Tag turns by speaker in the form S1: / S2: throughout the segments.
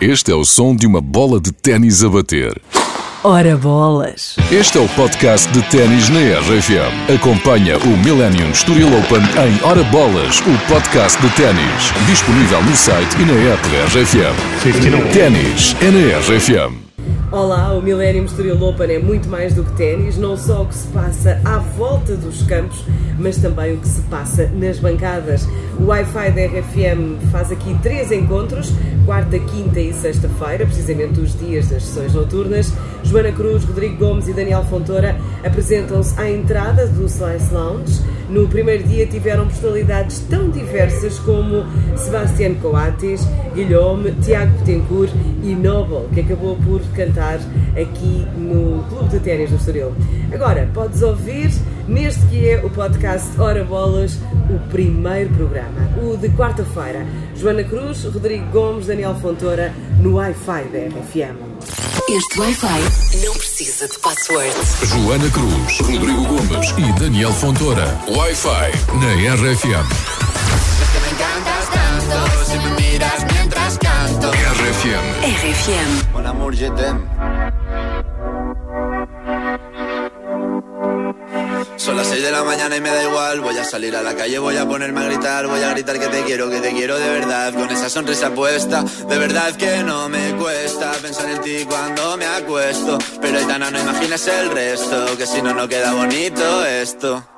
S1: Este é o som de uma bola de ténis a bater.
S2: Ora bolas!
S1: Este é o podcast de ténis na RFM. Acompanha o Millennium Estoril Open em Ora Bolas, o podcast de ténis. Disponível no site e na app da RFM. Ténis é na RFM.
S2: Olá, o Millennium Estoril Open é muito mais do que ténis, não só o que se passa à volta dos campos, mas também o que se passa nas bancadas. O Wi-Fi da RFM faz aqui três encontros, quarta, quinta e sexta-feira, precisamente os dias das sessões noturnas. Joana Cruz, Rodrigo Gomes e Daniel Fontoura apresentam-se à entrada do Slice Lounge. No primeiro dia tiveram personalidades tão diversas como Sebastián Coates, Guilherme, Tiago Betancourt e Noble, que acabou por cantar aqui no Clube de Ténis do Estoril. Agora, podes ouvir neste que é o podcast Hora Bolas, o primeiro programa, o de quarta-feira. Joana Cruz, Rodrigo Gomes, Daniel Fontoura, no Wi-Fi da RFM.
S3: Este Wi-Fi não precisa de password.
S1: Joana Cruz, Rodrigo Gomes e Daniel Fontoura. Wi-Fi na RFM.
S4: tanto me miras
S1: RFM.
S3: RFM.
S4: Mon amour, je t'aime. Son las 6 de la mañana y me da igual. Voy a salir a la calle, voy a ponerme a gritar. Voy a gritar que te quiero, que te quiero de verdad. Con esa sonrisa puesta De verdad que no me cuesta Pensar en ti cuando me acuesto. Pero Aitana, no imagines el resto Que si no, no queda bonito esto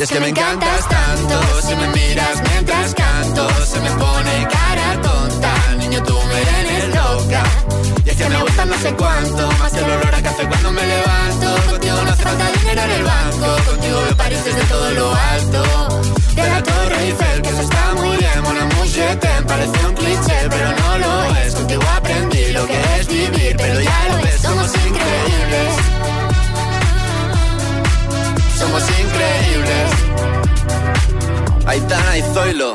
S4: Es que me encantas tanto Si me miras mientras canto Se me pone cara tonta. Niño, tú me tienes loca. Y es que me gusta no sé cuánto Más que el olor a café cuando me levanto. Contigo no hace falta dinero en el banco. Contigo veo París desde todo lo alto. De la Torre Eiffel, que eso está muy bien Mon amour, Aitana y Zoilo.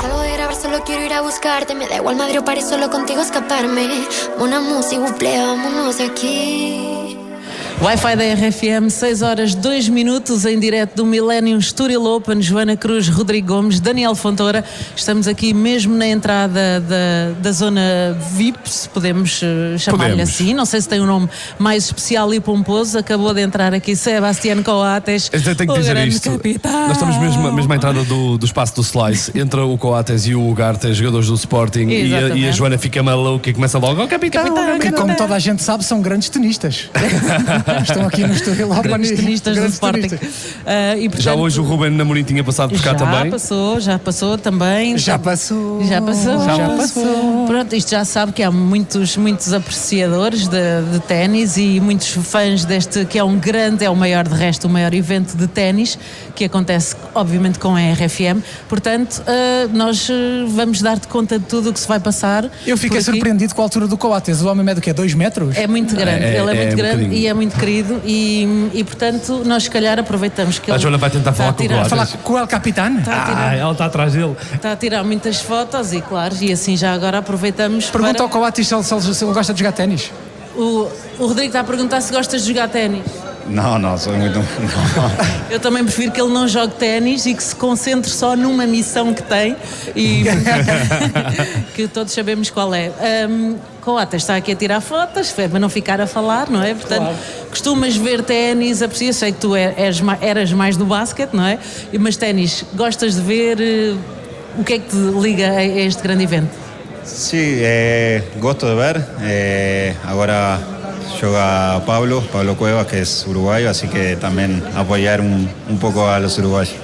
S5: Salgo de grabar, solo quiero ir a buscarte. Me da igual Madrid o París, solo contigo escaparme. Una música, buple, de aquí.
S6: Wi-Fi da RFM, 6 horas 2 minutos em direto do Millennium Estoril Open, Joana Cruz, Rodrigo Gomes, Daniel Fontoura. Estamos aqui mesmo na entrada da, da zona VIP, se podemos eh, chamar-lhe assim. Não sei se tem um nome mais especial e pomposo. Acabou de entrar aqui Sebastián Coates.
S7: Eu tenho que
S6: o
S7: dizer
S6: grande
S7: isto.
S6: capitão.
S7: Nós estamos mesmo, mesmo à entrada do, do espaço do Slice. Entra o Coates e o Ugarte, jogadores do Sporting. E a, e a Joana fica maluca e começa logo: Ó capitão,
S6: Capitão,
S7: capitão.
S8: Que, como toda a gente sabe, são grandes tenistas. Estão aqui no Estoril Open.
S6: Grandes tenistas do Sporting. Ah, e,
S7: Já
S6: portanto,
S7: hoje o Ruben Namorim tinha passado por cá
S6: já
S7: também.
S6: passou, já passou também.
S8: Já passou.
S6: Já passou.
S8: Já passou.
S6: Pronto, isto já sabe que há muitos, muitos apreciadores de, de ténis e muitos fãs deste, que é um grande, é o maior de resto, o maior evento de ténis, que acontece obviamente com a RFM. Portanto, ah, nós ah, vamos dar-te conta de tudo o que se vai passar.
S8: Eu fiquei surpreendido com a altura do Coates. O homem mede o quê? 2 metros?
S6: É muito grande,
S7: É,
S6: ele é,
S7: é
S6: muito
S7: um
S6: grande
S7: bocadinho.
S6: e é muito querido e, e portanto nós se calhar aproveitamos que
S7: A
S6: ele
S7: Joana vai tentar
S6: está
S7: falar
S6: a
S7: com o
S6: tirar.
S8: Falar com o El Capitán?
S6: está a tirar,
S7: Ah, ela está atrás dele.
S6: está a tirar muitas fotos e claro, e assim já agora aproveitamos
S8: Pergunta
S6: para...
S8: ao Coates se ele, se ele- gosta de jogar ténis.
S6: O, o Rodrigo está a perguntar se gostas de jogar ténis.
S9: No, no, soy muy... no.
S6: Eu também prefiro que ele não jogue ténis e que se concentre só numa missão que tem e que todos sabemos qual é. Um, Coates está aqui a tirar fotos, foi para não ficar a falar, não é? Portanto, costumas ver ténis, aprecia, sei que tu é- és ma- eras mais do basquete, não é? Mas ténis, gostas de ver? eh, O que é que te liga a este grande evento?
S9: Sí, eh, gosto de ver. Eh, ahora juega Pablo, Pablo Cuevas, que es uruguayo, así que también apoyar un, un poco a los uruguayos.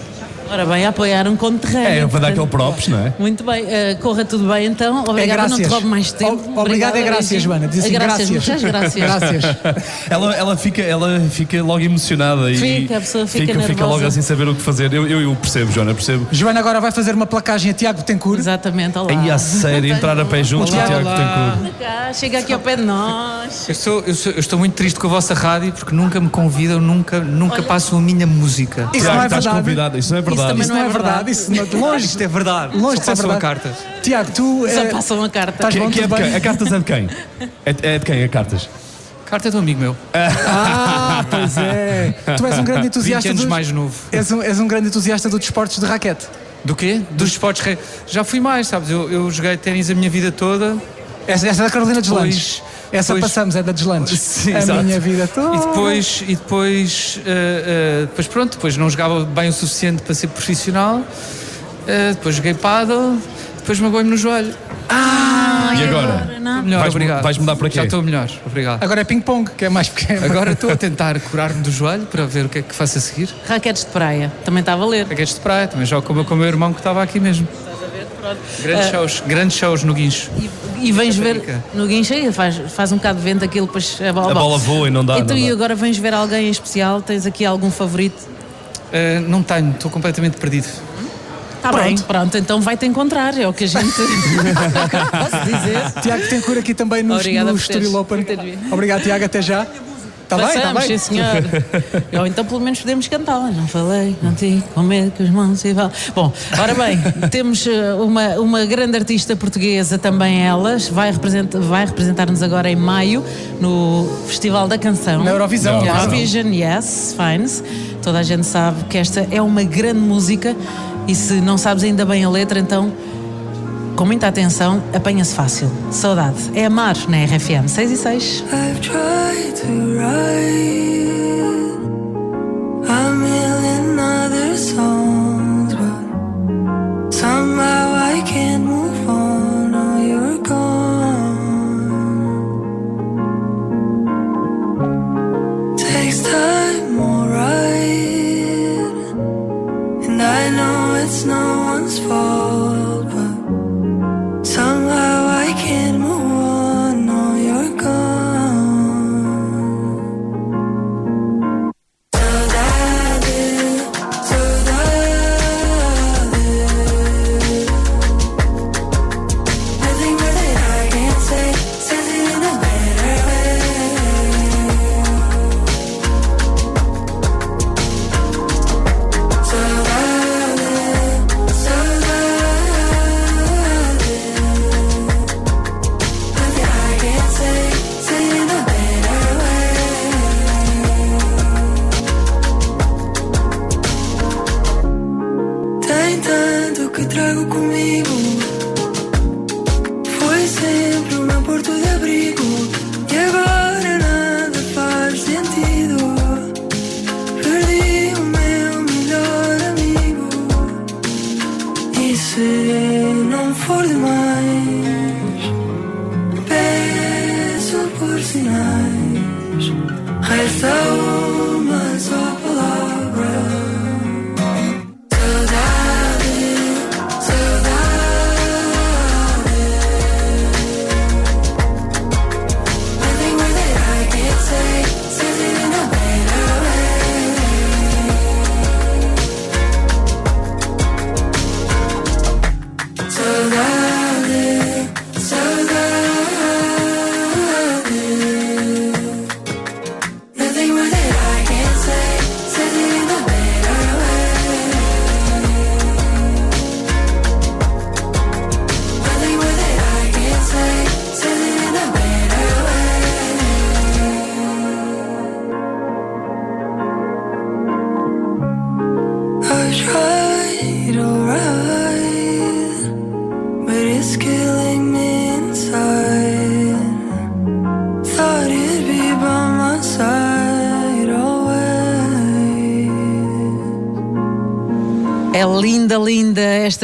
S6: Ora bem, a apoiar um conterrâneo.
S7: É, para dar aquele props, não é?
S6: Muito bem, eh, corra tudo bem então. Obrigada, não te roubo mais tempo.
S8: O- obrigado é graças. Joana. Diz assim,
S6: graças.
S8: graças.
S6: muitas graças.
S8: Graças.
S7: Ela, ela, fica, ela fica logo emocionada e
S6: Fica, a pessoa fica
S7: fica,
S6: nervosa.
S7: logo assim saber o que fazer. Eu, eu, eu percebo, Joana, percebo.
S8: Joana agora vai fazer uma placagem a Tiago Tencourt.
S6: Exatamente, olá.
S7: Aí a sério, entrar a pé juntos, o
S6: Olá,
S7: Tiago. Tencourt.
S6: Anda cá, Chega aqui ao pé de nós.
S10: Eu, sou- eu sou- eu estou muito triste com a vossa rádio porque nunca me convidam, nunca, nunca
S6: Olha.
S10: passam a minha música.
S8: Isso
S7: Tiago,
S8: não é
S7: estás
S8: verdade.
S7: convidado. Isso não é verdade.
S6: Também
S8: Isso não é verdade. Isso não, longe.
S10: Isto é verdade.
S8: Longe
S10: Só
S8: de ser
S10: passam a
S8: verdade.
S10: cartas.
S8: Tiago, tu.
S6: Só
S8: eh,
S6: passam a carta.
S8: estás
S7: Que,
S8: bom,
S7: que é de quem? A cartas é de quem? É, é de quem a cartas?
S10: Carta é de um amigo meu.
S8: Ah, pois é. Tu és um grande
S10: 20
S8: entusiasta
S10: anos
S8: dos,
S10: mais novo.
S8: és um, és um grande entusiasta dos desportos de raquete.
S10: Do quê? Dos esportes. Já fui mais, sabes? Eu, eu joguei ténis a minha vida toda.
S8: Essa, essa é da Carolina Deslandes.
S10: Depois-
S8: Essa
S10: depois-
S8: passamos, é da Deslandes.
S10: Sim,
S8: a
S10: exato.
S8: minha vida toda.
S10: E depois, e depois, eh, eh, depois pronto, depois não jogava bem o suficiente para ser profissional. Eh, depois joguei paddle, depois magoei-me no joelho.
S6: Ah,
S7: E agora?
S6: Não.
S10: Melhor,
S7: Vais-
S10: obrigado.
S7: vais mudar para quê?
S10: Já estou melhor, obrigado.
S8: Agora é ping-pong, que é mais pequeno.
S10: Agora estou a tentar curar-me do joelho para ver o que é que faço a seguir.
S6: Raquetes de praia, também está a valer.
S10: Raquetes de praia, também jogo com o meu irmão que estava aqui mesmo. Grandes
S6: Ah.
S10: shows, grandes shows no guincho.
S6: E, e vens ver no guincho aí, faz, faz um bocado de vento aquilo, depois a bola,
S7: A bola voa e não dá.
S6: Então
S7: não
S6: e agora vens ver alguém em especial? Tens aqui algum favorito?
S10: Uh, não tenho, estou completamente perdido.
S6: Está bem, pronto, então vai-te encontrar, é o que a gente posso dizer.
S8: Tiago Tencourt aqui também no,
S6: Obrigada
S8: no Estoril Open. Obrigado, Tiago, até já. Está bem, está bem.
S6: sim senhor. Ou então pelo menos podemos cantar. Não falei contigo, com medo que os mãos se vão. Bom, ora bem, temos eh, uma, uma grande artista portuguesa também elas, vai, represent, vai representar-nos agora em maio no Festival da Canção.
S8: Na Eurovisão.
S6: Na Eurovision, yes, fines. Toda a gente sabe que esta é uma grande música e se não sabes ainda bem a letra, então com muita atenção, apanha-se fácil. Saudade. É amar na RFM 6 e 6.
S11: I've tried to write a million other songs, but somehow I can't move on. Oh, you're gone. Takes time, alright, and I know it's no one's fault,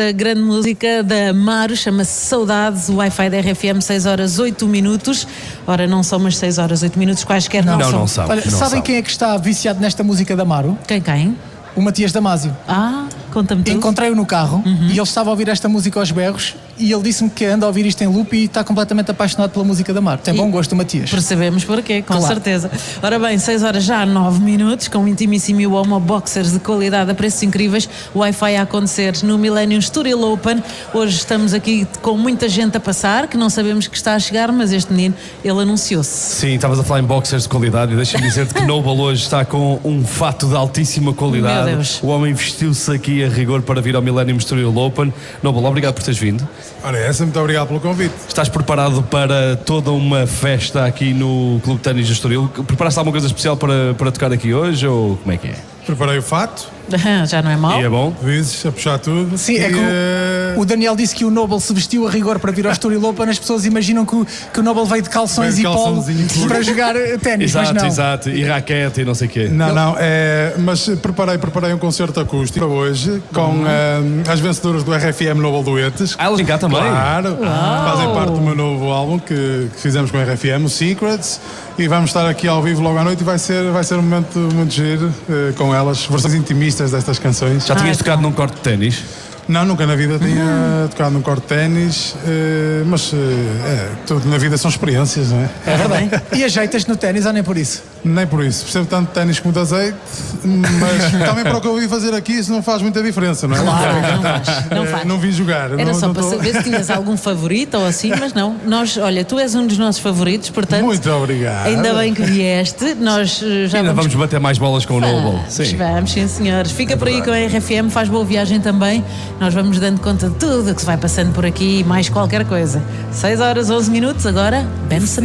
S6: esta grande música da Maru, chama-se Saudades, o Wi-Fi da RFM, 6 horas 8 minutos. Ora, não são umas 6 horas 8 minutos, quaisquer não, são.
S8: Olha, sabem quem é que está viciado nesta música da Maru?
S6: Quem, quem?
S8: O Matias Damasio.
S6: Ah, conta-me tudo.
S8: Encontrei-o no carro
S6: Uhum.
S8: e ele estava a ouvir esta música aos berros e ele disse-me que anda a ouvir isto em loop e está completamente apaixonado pela música da Maru. Tem bom gosto Matias.
S6: Percebemos porquê, com
S8: Claro.
S6: certeza. Ora bem, 6 horas já, 9 minutos, com intimíssimo e Homo Boxers de qualidade a preços incríveis. O Wi-Fi a acontecer no Millennium Studio Open. Hoje estamos aqui com muita gente a passar, que não sabemos que está a chegar, mas este menino, ele anunciou-se.
S7: Sim, estavas a falar em boxers de qualidade e deixa-me dizer-te que Noble hoje está com um fato de altíssima qualidade.
S6: Meu Deus.
S7: O homem vestiu-se aqui a rigor para vir ao Millennium Studio Open. Noble, obrigado por teres vindo.
S12: Ora, essa, muito obrigado pelo convite.
S7: Estás preparado para toda uma festa aqui no Clube de Ténis do Estoril? Preparaste alguma coisa especial para, para tocar aqui hoje ou como é que é?
S12: Preparei o fato.
S6: Já não é mau?
S7: E é bom?
S12: Vezes a puxar tudo.
S8: Sim, é
S12: E,
S8: que
S12: eh,
S8: o, Daniel disse que o Noble se vestiu a rigor para vir ao Story Open. As pessoas imaginam que o, que o Noble veio de calções
S12: Veio de
S8: e polo para jogar eh, ténis, mas
S7: Exato,
S8: não.
S7: exato. E raquete e não sei o quê.
S12: Não, não, é, mas preparei, preparei um concerto acústico para hoje com eh, as vencedoras do RFM Noble Duetes.
S7: Ah, elas cá também?
S12: Claro, fazem parte do meu novo álbum que, que fizemos com o RFM, o Secrets, e vamos estar aqui ao vivo logo à noite e vai ser, vai ser um momento muito giro eh, com elas, versões intimistas destas canções.
S7: Já tinhas tocado num corte de ténis?
S12: Não, nunca na vida tinha tocado num corte de ténis, eh, mas eh, é, tudo na vida são experiências, não é?
S8: É verdade. E ajeitas-te no ténis ou nem por isso?
S12: Nem por isso. Percebo tanto de ténis como de azeite, mas também para o que eu vim fazer aqui isso não faz muita diferença, não é?
S6: Claro, não faz, não
S12: Eh,
S6: faz.
S12: Não vim jogar.
S6: Era
S12: não,
S6: só
S12: não
S6: para
S12: tô-
S6: saber se tinhas algum favorito ou assim, mas não. Nós, olha, tu és um dos nossos favoritos, portanto.
S12: Muito obrigado.
S6: Ainda bem que vieste. Nós já
S7: Ainda
S6: vamos.
S7: vamos bater mais bolas com o Noble.
S6: Vamos, vamos, sim senhores. Fica por aí com a RFM, faz boa viagem também. Nós vamos dando conta de tudo que se vai passando por aqui e mais qualquer coisa. 6 horas 11 minutos, agora Benson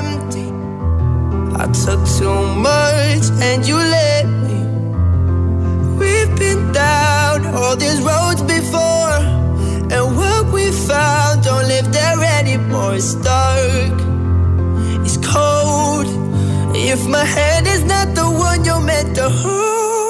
S13: empty. I took too much and you let me. We've been down all these roads before, and what we found don't live there anymore. It's dark, it's cold. If my hand is not the one you're meant to hold,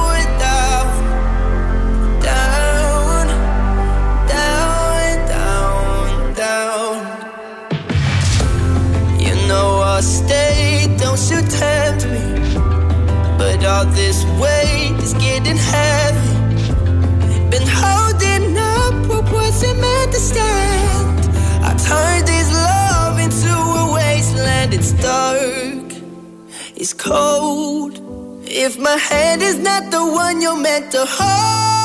S13: all this weight is getting heavy. Been holding up what wasn't meant to stand. I turned this love into a wasteland. It's dark, it's cold. If my hand is not the one you're meant to hold,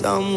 S13: someone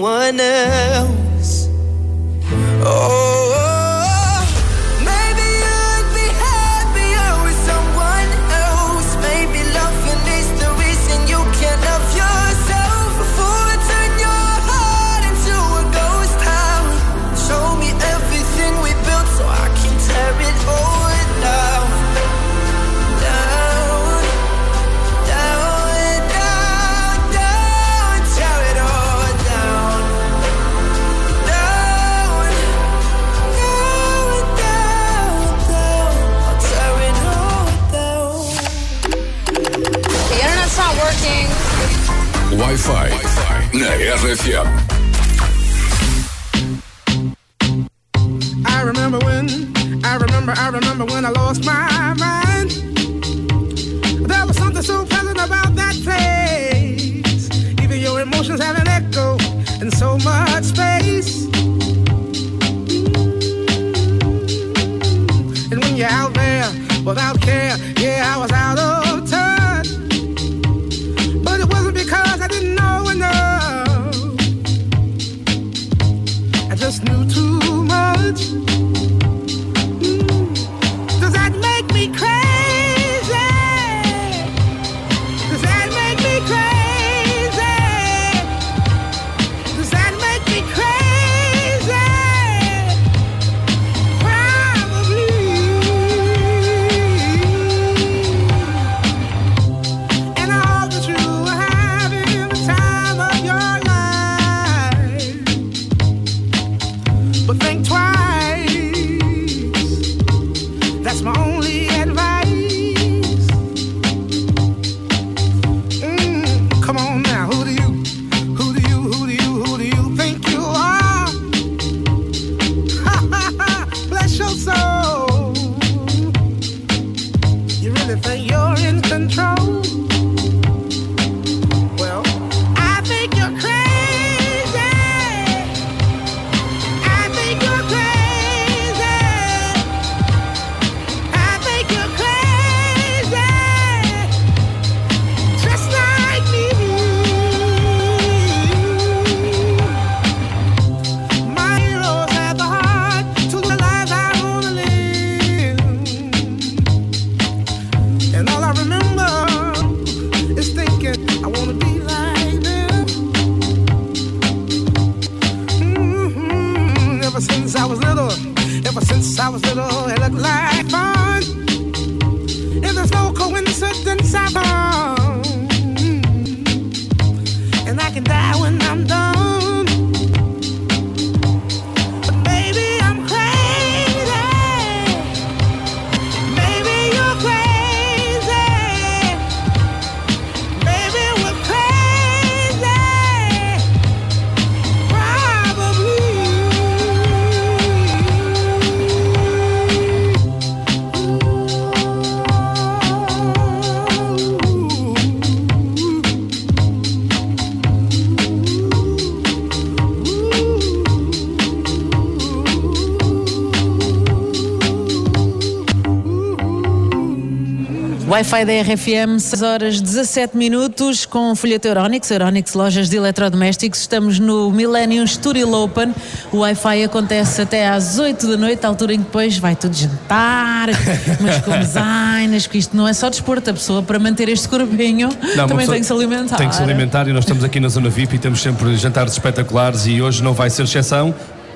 S1: Wi-Fi
S6: da RFM, 6 horas 17 minutos, com o folheto Euronics, Euronics Lojas de Eletrodomésticos. Estamos no Millennium Studio Open. O Wi-Fi acontece até às 8 da noite, altura em que depois vai tudo jantar, mas com designs, que isto não é só desporto, a pessoa para manter este corpinho
S7: Não,
S6: também tem que se alimentar.
S7: Tem que se alimentar e nós estamos aqui na zona VIP e temos sempre jantares espetaculares e hoje não vai ser exceção.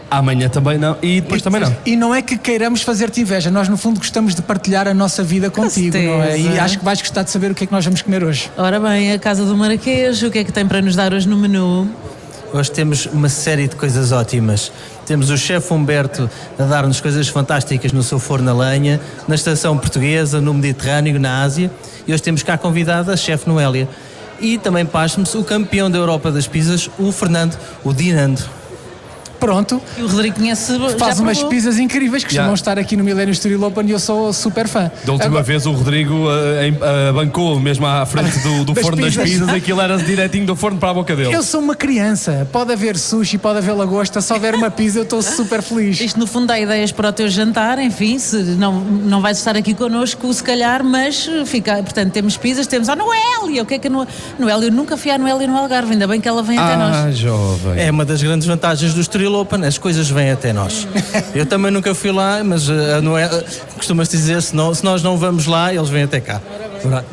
S7: Amanhã também não e depois também não.
S8: E não é que queiramos fazer-te inveja, nós no fundo gostamos de partilhar a nossa vida contigo, não é? E acho que vais gostar de saber o que é que nós vamos comer hoje.
S6: Ora bem, a Casa do Marquês, o que é que tem para nos dar hoje no menu?
S14: Hoje temos uma série de coisas ótimas. Temos o chefe Humberto a dar-nos coisas fantásticas no seu forno a lenha, na estação portuguesa, no Mediterrâneo, na Ásia. E hoje temos cá convidada a chefe Noélia. E também pasme-se o campeão da Europa das pizzas, o Fernando, o Dinando.
S8: Pronto.
S6: E o Rodrigo conhece
S8: Faz
S6: já
S8: umas pizzas incríveis que
S7: Yeah.
S8: costumam estar aqui no Millennium Studio Open e eu sou super fã.
S7: Da última
S8: Agora-
S7: vez o Rodrigo em- eh, bancou mesmo à frente do, do
S8: Das
S7: forno das
S8: pizzas.
S7: pizzas, aquilo era direitinho do forno para a boca dele.
S8: Eu sou uma criança, pode haver sushi, pode haver lagosta, se houver uma pizza eu estou super feliz.
S6: Isto no fundo dá ideias para o teu jantar, enfim, se não, não vais estar aqui connosco se calhar, mas fica, portanto temos pizzas, temos a Noélia, o que é que a No- Noélia, eu nunca fui à Noélia no Algarve, ainda bem que ela vem até
S14: Ah,
S6: nós.
S7: jovem.
S14: É uma das grandes vantagens do Estoril Open, as coisas vêm até nós. Eu também nunca fui lá, mas eh, a Noé, costuma-se dizer, se, não- se nós não vamos lá, eles vêm até cá.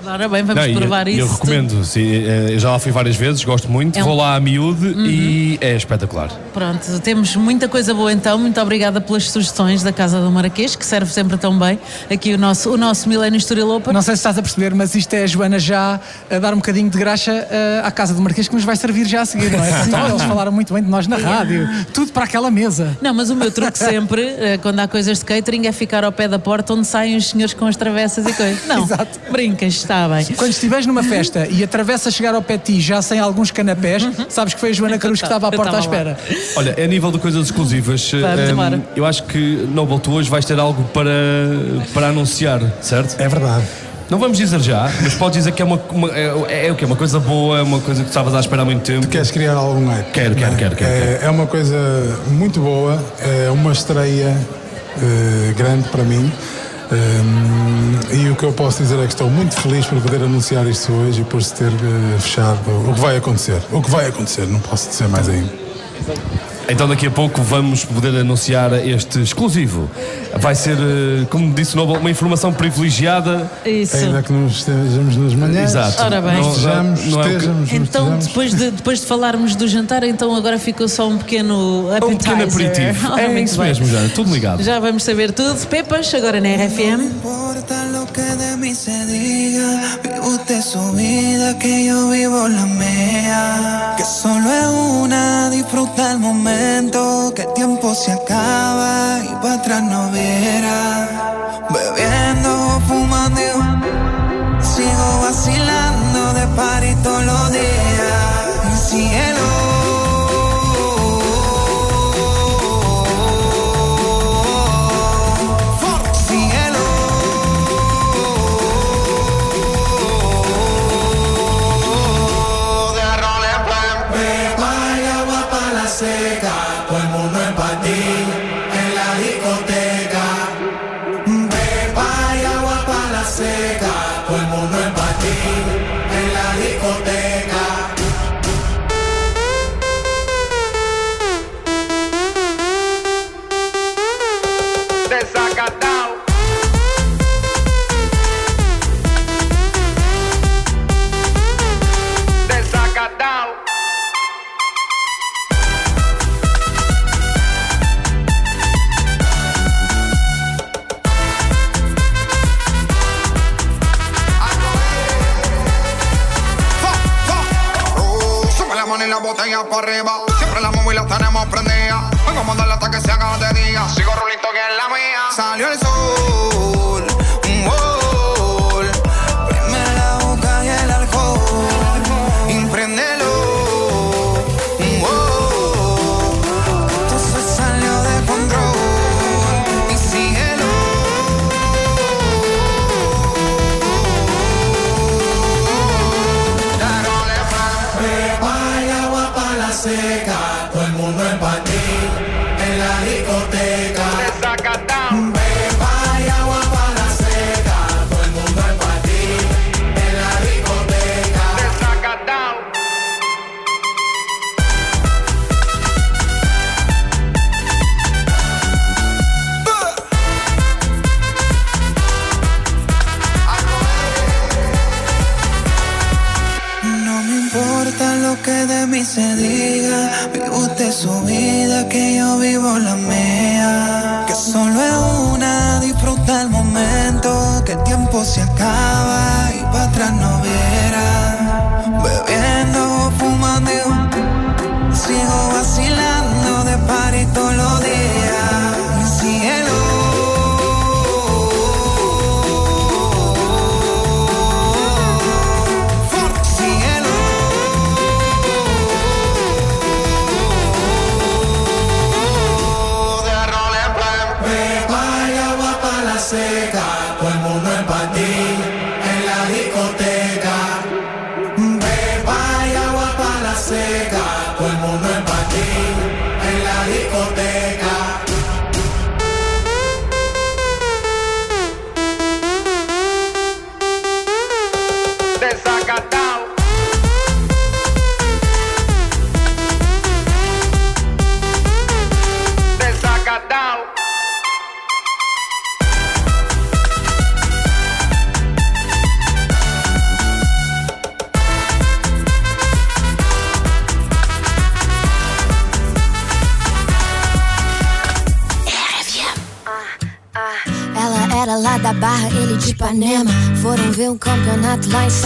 S6: Ora bem, vamos
S7: Não,
S6: provar
S7: eu,
S6: isso.
S7: Eu recomendo, sim, eh, eu já lá fui várias vezes, gosto muito,
S6: É um-
S7: vou lá a miúde
S6: Uhum.
S7: e é espetacular.
S6: Pronto, temos muita coisa boa então. Muito obrigada pelas sugestões da Casa do Marquês, que serve sempre tão bem. Aqui o nosso, o nosso Milênio Estoril Open.
S8: Não sei se estás a perceber, mas isto é a Joana já a dar um bocadinho de graxa eh, à Casa do Marquês que nos vai servir já a seguir, não é? Então, eles falaram muito bem de nós na rádio, tudo para aquela mesa.
S6: Não, mas o meu truque sempre, eh, quando há coisas de catering, é ficar ao pé da porta onde saem os senhores com as travessas e coisas. Não, brinco.
S13: Técnicas, está bem.
S8: Quando estiveres numa festa e atravessa a chegar ao pé de ti já sem alguns canapés, sabes que foi a Joana Cruz que estava à porta à
S13: estava
S8: espera.
S7: Olha, a nível de coisas exclusivas, ehm,
S13: embora.
S7: eu acho que Noble, tu hoje vais ter algo para, para anunciar, certo?
S12: É verdade.
S7: Não vamos dizer já, mas podes dizer que é uma, uma- é, é o quê? Uma coisa boa, uma coisa que estavas à espera há muito tempo.
S12: Queres criar algum hype?
S7: Quero, quero, quero, quero.
S12: É, é uma coisa muito boa, é uma estreia eh, grande para mim. Hum, e o que eu posso dizer é que estou muito feliz por poder anunciar isto hoje e por se ter eh, fechado o que vai acontecer. O que vai acontecer, não posso dizer mais ainda.
S7: Então daqui a pouco vamos poder anunciar este exclusivo. Vai ser, eh, como disse o Noble, uma informação privilegiada.
S13: Isso.
S12: Ainda que não estejamos nas manhãs.
S7: Exato.
S13: Ora bem.
S12: Não estejamos,
S7: Não é que-
S12: estejamos, não
S13: Então, depois de, depois de falarmos do jantar, então agora ficou só um pequeno appetizer.
S7: Um pequeno aperitivo.
S13: Ora,
S7: É isso
S13: bem.
S7: mesmo, já, tudo ligado.
S13: Já vamos saber tudo. Pepas, agora na RFM.
S15: Importa lo que de mí se diga. Vive usted su vida, que yo vivo la mía. Que solo es una, disfruta el momento. Que el tiempo se acaba y para atrás no viera. Bebiendo, fumando, sigo vacilando de party todos los días. Mi cielo. Cielo. Arriba.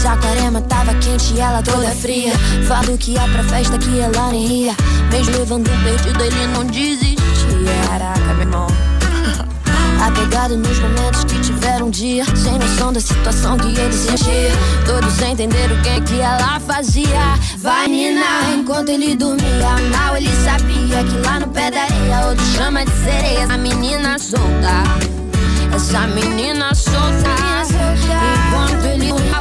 S5: Saquarema tava quente e ela toda fria. Falou que ia pra festa que ela nem ia. Mesmo levando perdido, ele não desistia. Caraca, meu irmão. Apegado nos momentos que tiveram um dia. Sem noção da situação que ele sentia. Todos entenderam o que, que ela fazia. Vai ninar enquanto ele dormia. Mal ele sabia que lá no pé da areia, outro chama de sereia. A menina solta. Essa menina solta.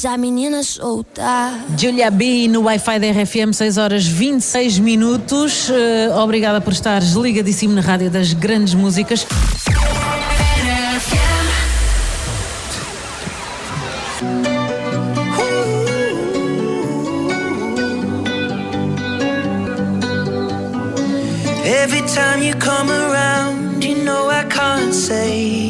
S5: Solta, essa menina solta.
S6: Julia B no Wi-Fi da RFM, 6 horas 26 minutos. Eh, obrigada por estares ligadíssimo na rádio das grandes músicas.
S13: Every time you come around, you know I can't say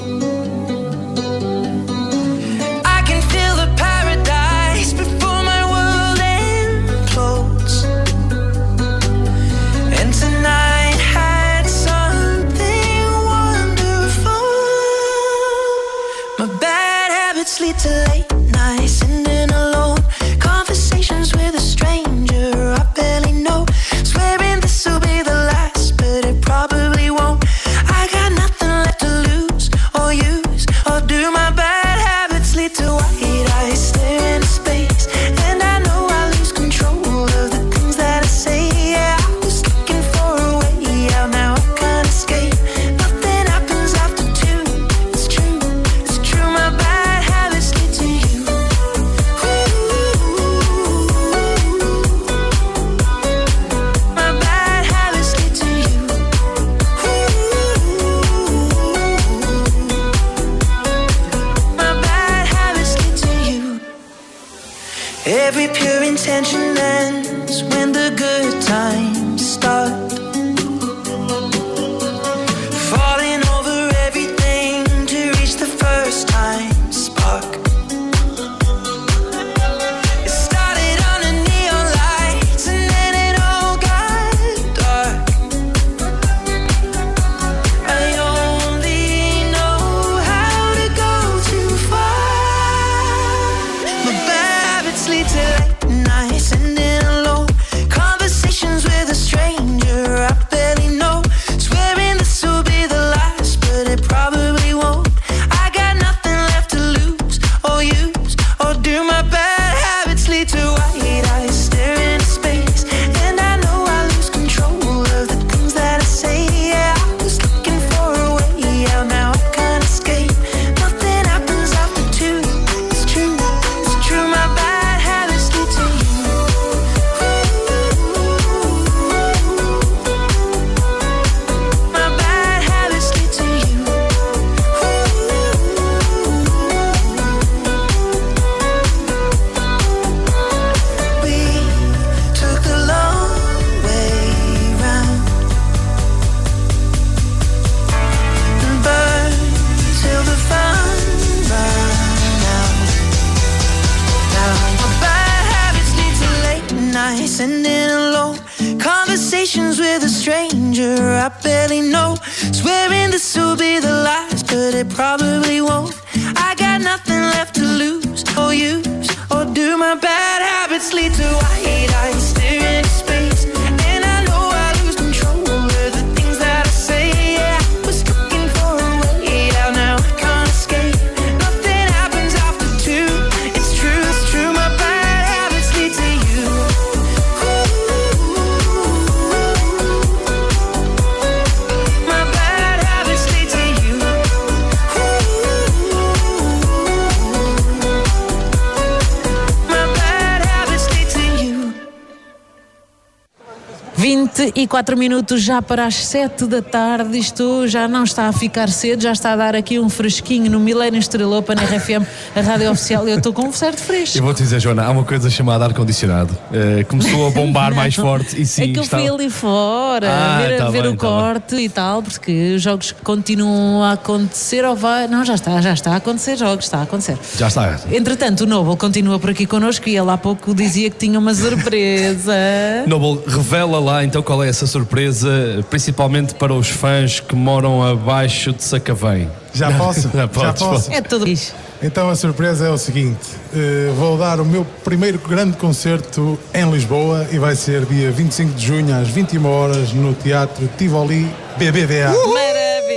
S6: 24 minutos já para as 7 da tarde. Isto já não está a ficar cedo, já está a dar aqui um fresquinho no Milênio Estrela na RFM, a rádio oficial. Eu estou com um certo fresco.
S7: Eu vou te dizer, Joana, há uma coisa chamada ar-condicionado. Eh, começou a bombar mais forte e sim,
S6: é que eu
S7: está...
S6: fui ali fora
S7: Ah,
S6: ver,
S7: tá
S6: ver
S7: bem,
S6: o
S7: tá
S6: corte e tal, porque os jogos continuam a acontecer ou vai. Não, já está, já está a acontecer jogos, está a acontecer.
S7: Já está.
S6: Entretanto, o Noble continua por aqui connosco e ele há pouco dizia que tinha uma surpresa.
S7: Noble, revela lá então qual é essa surpresa, principalmente para os fãs que moram abaixo de Sacavém.
S12: Já posso?
S7: Já podes,
S12: posso?
S7: podes.
S6: É tudo isso.
S12: Então a surpresa é o seguinte: eh, vou dar o meu primeiro grande concerto em Lisboa e vai ser dia 25 de junho às 21 horas no Teatro Tivoli BBVA.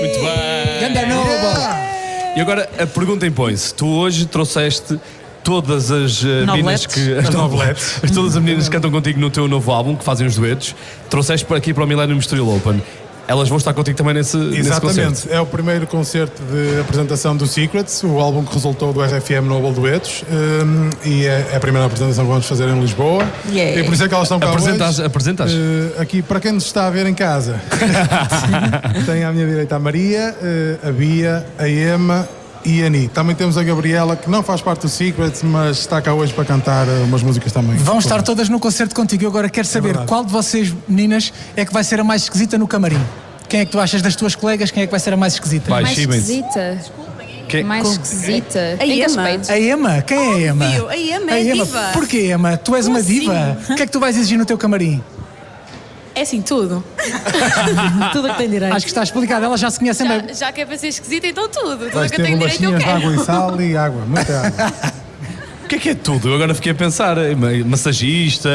S7: Muito bem. E agora a pergunta impõe-se: tu hoje trouxeste todas as uh, meninas que.
S12: As nobletes.
S7: todas as meninas que cantam contigo no teu novo álbum, que fazem os duetos, trouxeste para aqui para o Millennium Studio Open. Elas vão estar contigo também nesse, nesse concerto.
S12: Exatamente, é o primeiro concerto de apresentação do Secrets, o álbum que resultou do RFM Noble Duetos, um, e é, é a primeira apresentação que vamos fazer em Lisboa.
S7: Yeah.
S12: E por isso é que elas estão cá
S7: Apresentas-
S12: hoje.
S7: apresentas?
S12: Uh, aqui, para quem nos está a ver em casa, tem à minha direita a Maria, uh, a Bia, a Emma e a Ani. Também temos a Gabriela, que não faz parte do Secrets, mas está cá hoje para cantar uh, umas músicas também.
S8: Vão estar todas no concerto contigo. Eu agora quero saber
S12: verdade.
S8: qual de vocês, meninas, é que vai ser a mais esquisita no camarim. Quem é que tu achas das tuas colegas? Quem é que vai ser a mais esquisita?
S7: Vai,
S16: mais
S7: Chibens.
S16: esquisita.
S7: Quem-
S16: Mais esquisita.
S17: A
S16: Em que
S17: Emma.
S8: A Emma? Quem é a Emma?
S17: Óbvio, a Emma é diva.
S8: Porquê, Emma? Tu és
S17: Como
S8: uma diva?
S17: assim?
S8: O que é que tu vais exigir no teu camarim?
S17: É assim, tudo.
S6: tudo que tem direito.
S8: Acho que está explicado. Elas já se conhecem bem.
S17: Já, já que é para ser esquisita, então tudo. Tudo
S12: Vais
S17: que eu tenho direito eu quero.
S12: água e sal e água, muita água.
S7: O que é que é tudo? Eu agora fiquei a pensar: eh, ma- massagista,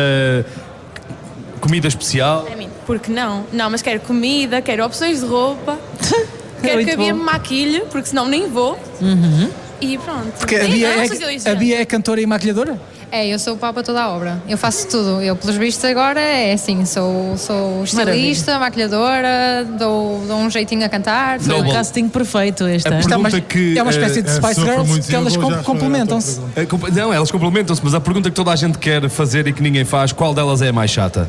S7: comida especial.
S17: A mim, porque não? Não, mas quero comida, quero opções de roupa. quero
S6: Muito
S17: que a Bia me maquilhe, porque senão nem vou.
S8: Uhum.
S17: E pronto.
S8: Porque a Bia,
S17: não,
S8: é, a. Bia é cantora e maquilhadora?
S16: É, eu sou o pau para toda a obra. Eu faço tudo. Eu, pelos vistos, agora é assim: sou, sou estilista, maquilhadora, dou, dou um jeitinho a cantar.
S6: Foi um casting perfeito este
S7: A
S6: ano.
S7: pergunta que,
S8: é uma espécie
S7: eh,
S8: de Spice Girls que elas com- complementam-se.
S7: Eh, Não, elas complementam-se, mas a pergunta que toda a gente quer fazer e que ninguém faz, qual delas é a mais chata?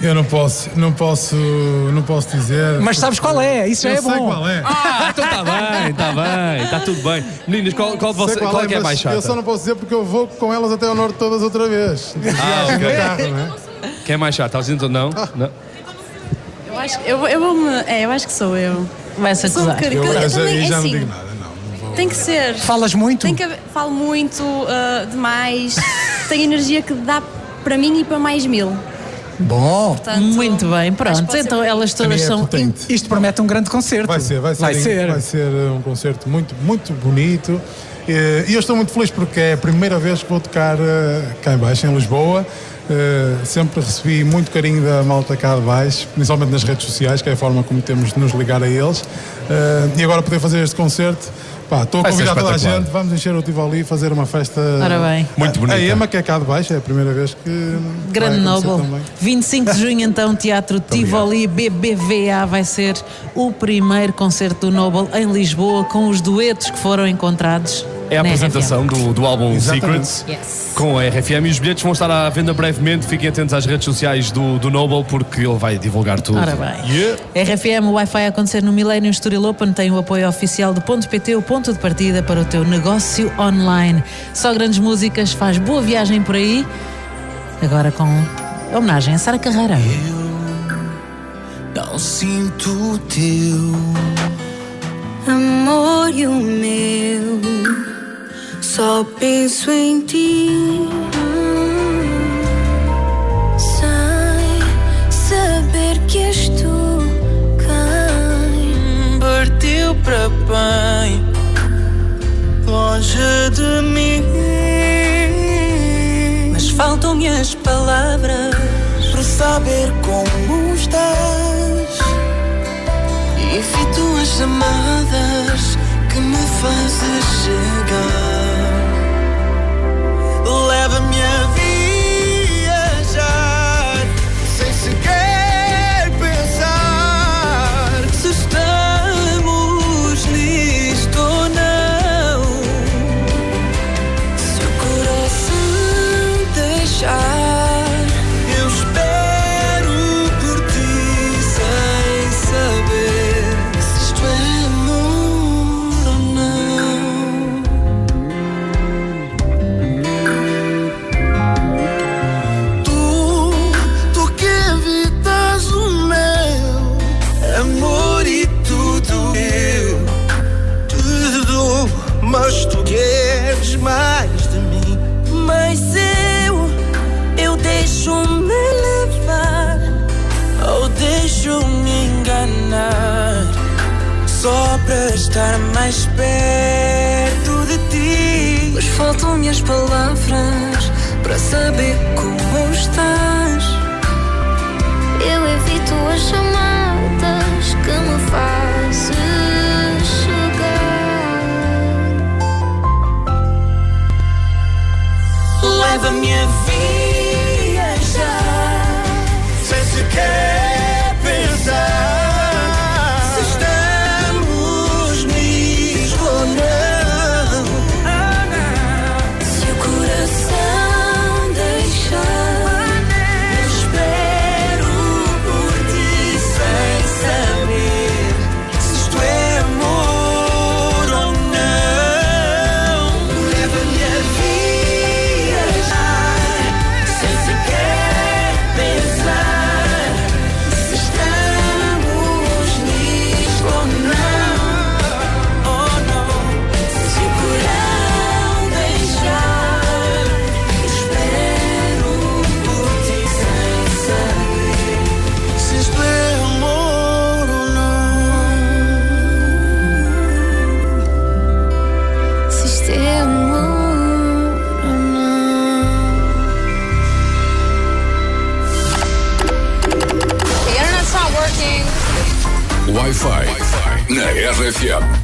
S12: Eu não posso, não posso, não posso dizer.
S8: Mas sabes qual é? Isso já
S12: Eu
S8: é
S12: sei
S8: bom.
S12: qual é.
S7: Ah, então está bem, está bem, está tudo bem. Meninas, qual, qual,
S12: Sei
S7: você, qual, é que é
S12: mas
S7: mais chata?
S12: Eu só não posso dizer porque eu vou com elas até ao norte todas outra vez.
S7: Ah, ok.
S12: no carro, não é?
S7: Quem é mais chata? Elas dizem não?
S12: Ah.
S7: não?
S17: Eu acho, eu, eu vou me. É, eu acho que sou eu.
S6: Vai-se
S17: Sou um
S6: acusar.
S17: bocadinho-
S12: Eu,
S17: eu
S12: já,
S17: também,
S12: aí
S17: é
S12: já não
S17: assim,
S12: digo nada.
S17: Tem que ser.
S8: Falas muito?
S17: Tem que haver- falo muito, ah, demais. Tenho energia que dá para mim e para mais mil.
S8: Bom.
S6: Muito bem, pronto. Então elas todas
S12: é
S6: são.
S12: potente.
S8: Isto promete um grande concerto.
S12: Vai ser, vai ser,
S8: Vai ser.
S12: vai ser um concerto muito, muito bonito. Eh, E eu estou muito feliz porque é a primeira vez que vou tocar eh, cá em baixo, em Lisboa. Eh, sempre recebi muito carinho da malta cá de baixo, principalmente nas redes sociais, que é a forma como temos de nos ligar a eles. Eh, e agora poder fazer este concerto, pá, estou a
S7: Vai
S12: convidar toda a gente, vamos encher o Tivoli e fazer uma festa.
S6: Ora bem.
S7: Muito
S12: A
S7: bonita.
S12: Ema, que é cá de baixo, é a primeira vez que.
S6: Grande Noble.
S12: também.
S6: 25 de junho, então, Teatro Tivoli BBVA vai ser o primeiro concerto do Noble em Lisboa com os duetos que foram encontrados.
S7: É a
S6: na
S7: apresentação do, do álbum
S12: Exatamente.
S7: Secrets
S6: Yes.
S7: com a RFM e os bilhetes vão estar à venda brevemente. Fiquem atentos às redes sociais do, do Noble porque ele vai divulgar tudo.
S6: Ora bem.
S7: Yeah.
S6: RFM, o Wi-Fi a acontecer no Millennium Estoril Open tem o apoio oficial do Ponto PT, o ponto de partida para o teu negócio online. Só grandes músicas, faz boa viagem por aí. Agora com homenagem a Sara Carreira.
S18: Não sinto o teu
S5: Amor e o meu, só penso em ti.
S11: Sem saber que és tu quem partiu para bem, longe de mim.
S13: Mas faltam-me as palavras
S11: para saber como estás.
S13: E vi tuas chamadas que me fazes chegar.
S11: estar mais perto de ti.
S13: Mas faltam-me as palavras para saber como estás.
S19: Eu evito as chamadas que me fazes chegar.
S11: Leva-me a
S20: vida. RFM.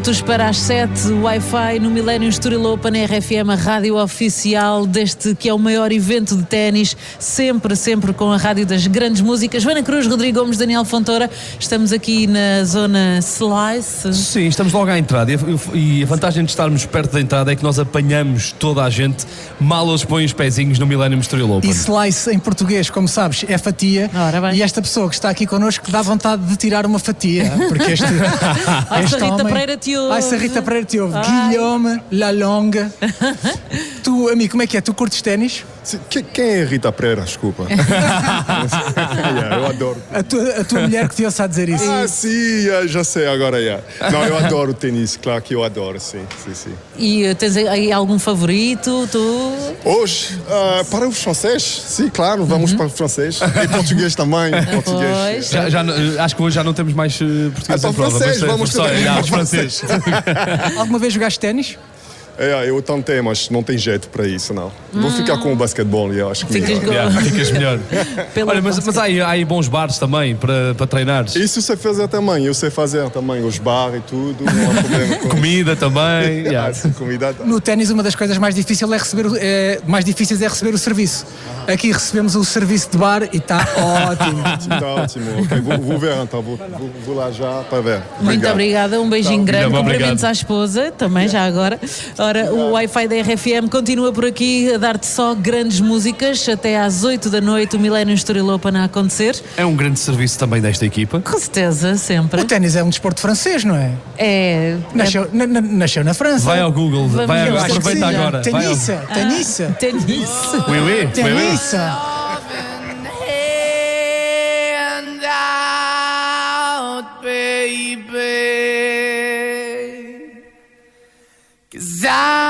S6: Minutos para as 7, Wi-Fi no Millennium Studio Open RFM, a rádio oficial deste que é o maior evento de ténis, sempre, sempre com a rádio das grandes músicas. Joana Cruz, Rodrigo Gomes, Daniel Fontoura, estamos aqui na zona Slice.
S7: Sim, estamos logo à entrada e a, vantagem de estarmos perto da entrada é que nós apanhamos toda a gente, mal eles põem os pezinhos no Millennium Studio Open.
S8: E slice em português, como sabes, é fatia. E esta pessoa que está aqui connosco dá vontade de tirar uma fatia. Porque este,
S6: a Rita
S8: homem-
S6: Pereira te ouve.
S8: Ai, se a Rita Pereira te ouve.
S6: Ai.
S8: Guilherme Lalonga. tu, amigo, como é que é? Tu curtes ténis?
S21: Que- Quem é a Rita Pereira? Desculpa. Yeah, eu adoro.
S8: A tua, a tua mulher que te ouça a dizer isso.
S21: Ah, sim, yeah, já sei agora, yeah. Não, eu adoro tênis, claro que eu adoro, sim, sim, sim.
S6: E uh, tens aí algum favorito? Tu?
S21: Hoje, ah, para os franceses, sim, claro, vamos para o francês. E português também, português.
S7: Já, já acho que hoje já não temos mais eh, português
S21: Então,
S7: em prova.
S21: francês,
S7: mas, eh,
S21: vamos
S7: só,
S21: também.
S7: já, os franceses.
S8: Alguma vez jogaste ténis?
S21: É, eu tentei, mas não tem jeito para isso, não. Vou ficar com o basquetebol, eu acho que
S7: Ficas,
S21: melhor.
S7: yeah, ficas melhor. Olha, mas, mas há, aí, há aí bons bares também para, para treinares.
S21: Isso eu sei fazer também, eu sei fazer também os bares e tudo, não há problema com
S7: Comida também.
S21: Ah, sim, comida tá.
S8: No ténis, uma das coisas mais difíceis é receber, o- é, mais difíceis é receber o serviço. Aqui recebemos o serviço de bar e está ótimo.
S21: Está ótimo, ok, vou, vou ver então, vou, vou, vou lá já para ver.
S6: Muito
S21: Obrigado.
S6: obrigada, um beijinho
S21: Tá,
S6: grande,
S21: obrigado.
S6: cumprimentos à esposa, também já agora. Ora, o Wi-Fi da RFM continua por aqui a dar-te só grandes músicas até às 8 da noite, o Millennium Story Open a acontecer.
S7: É um grande serviço também desta equipa.
S6: Com certeza, sempre.
S8: O ténis é um desporto francês, não é?
S6: É.
S8: Nasceu, na, na- nasceu na França.
S7: Vai ao Google,
S6: Vamos
S7: vai agora, aproveita agora.
S8: Tenissa, tenissa.
S6: Tenissa.
S7: Oui, oui, oui, oui.
S8: Tenissa.
S18: desire.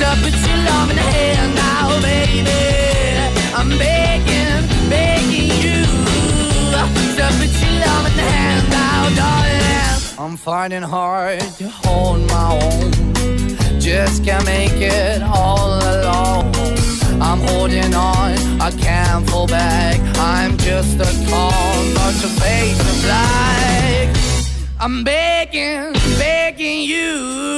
S18: to put your love in the hand now, baby. I'm begging, begging you to put your love in the hand now, darling. I'm finding hard to hold my own. Just can't make it all alone. I'm holding on, I can't fall back. I'm just a call, not your face of black. I'm begging, begging you.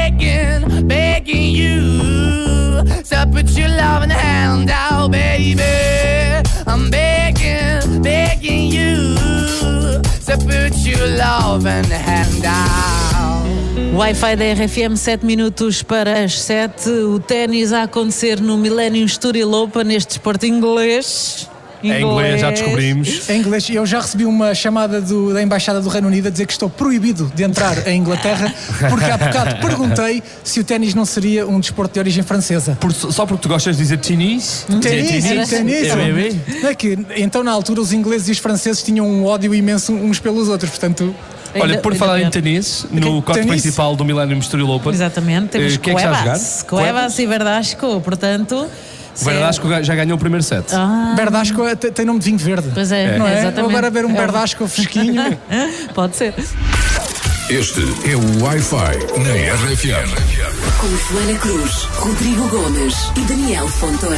S18: you. Put your hand out, baby. I'm begging, begging you. Put your hand out.
S6: Wi-Fi da RFM, 7 minutos para as 7. O ténis a acontecer no Millennium Sturil Open, neste esporte inglês.
S7: Em inglês, já descobrimos.
S8: Em inglês, eu já recebi uma chamada do- da Embaixada do Reino Unido a dizer que estou proibido de entrar em Inglaterra porque há bocado perguntei se o ténis não seria um desporto de origem francesa.
S7: só porque tu gostas de dizer ténis?
S8: Ténis,
S7: Ténis? É
S8: é que, então, na altura, os ingleses e os franceses tinham um ódio imenso uns pelos outros, portanto.
S7: Olha, por falar em ténis, no corte principal do Millennium Estoril Open.
S6: Exatamente, temos
S7: eh, quem é a jogar?
S6: Cuevas, Cuevas e Verdasco, portanto.
S7: O Verdasco já ganhou o primeiro set.
S6: Ah.
S8: Berdasco é- tem nome de vinho verde.
S6: Pois é,
S8: não é?
S6: exatamente.
S8: Vou agora ver um
S6: É o-
S8: Berdasco fresquinho.
S6: Pode ser.
S1: Este é o Wi-Fi na RFM.
S3: Com Joana Cruz, Rodrigo Gomes e Daniel Fontoura.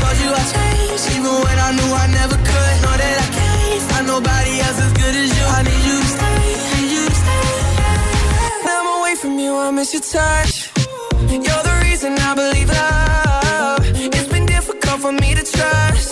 S13: told you I changed, even when I knew I never could. Know that I can't find nobody else as good as you. I need you to stay, need you to stay. When I'm away from you, I miss your touch. You're the reason I believe love. It's been difficult for me to trust,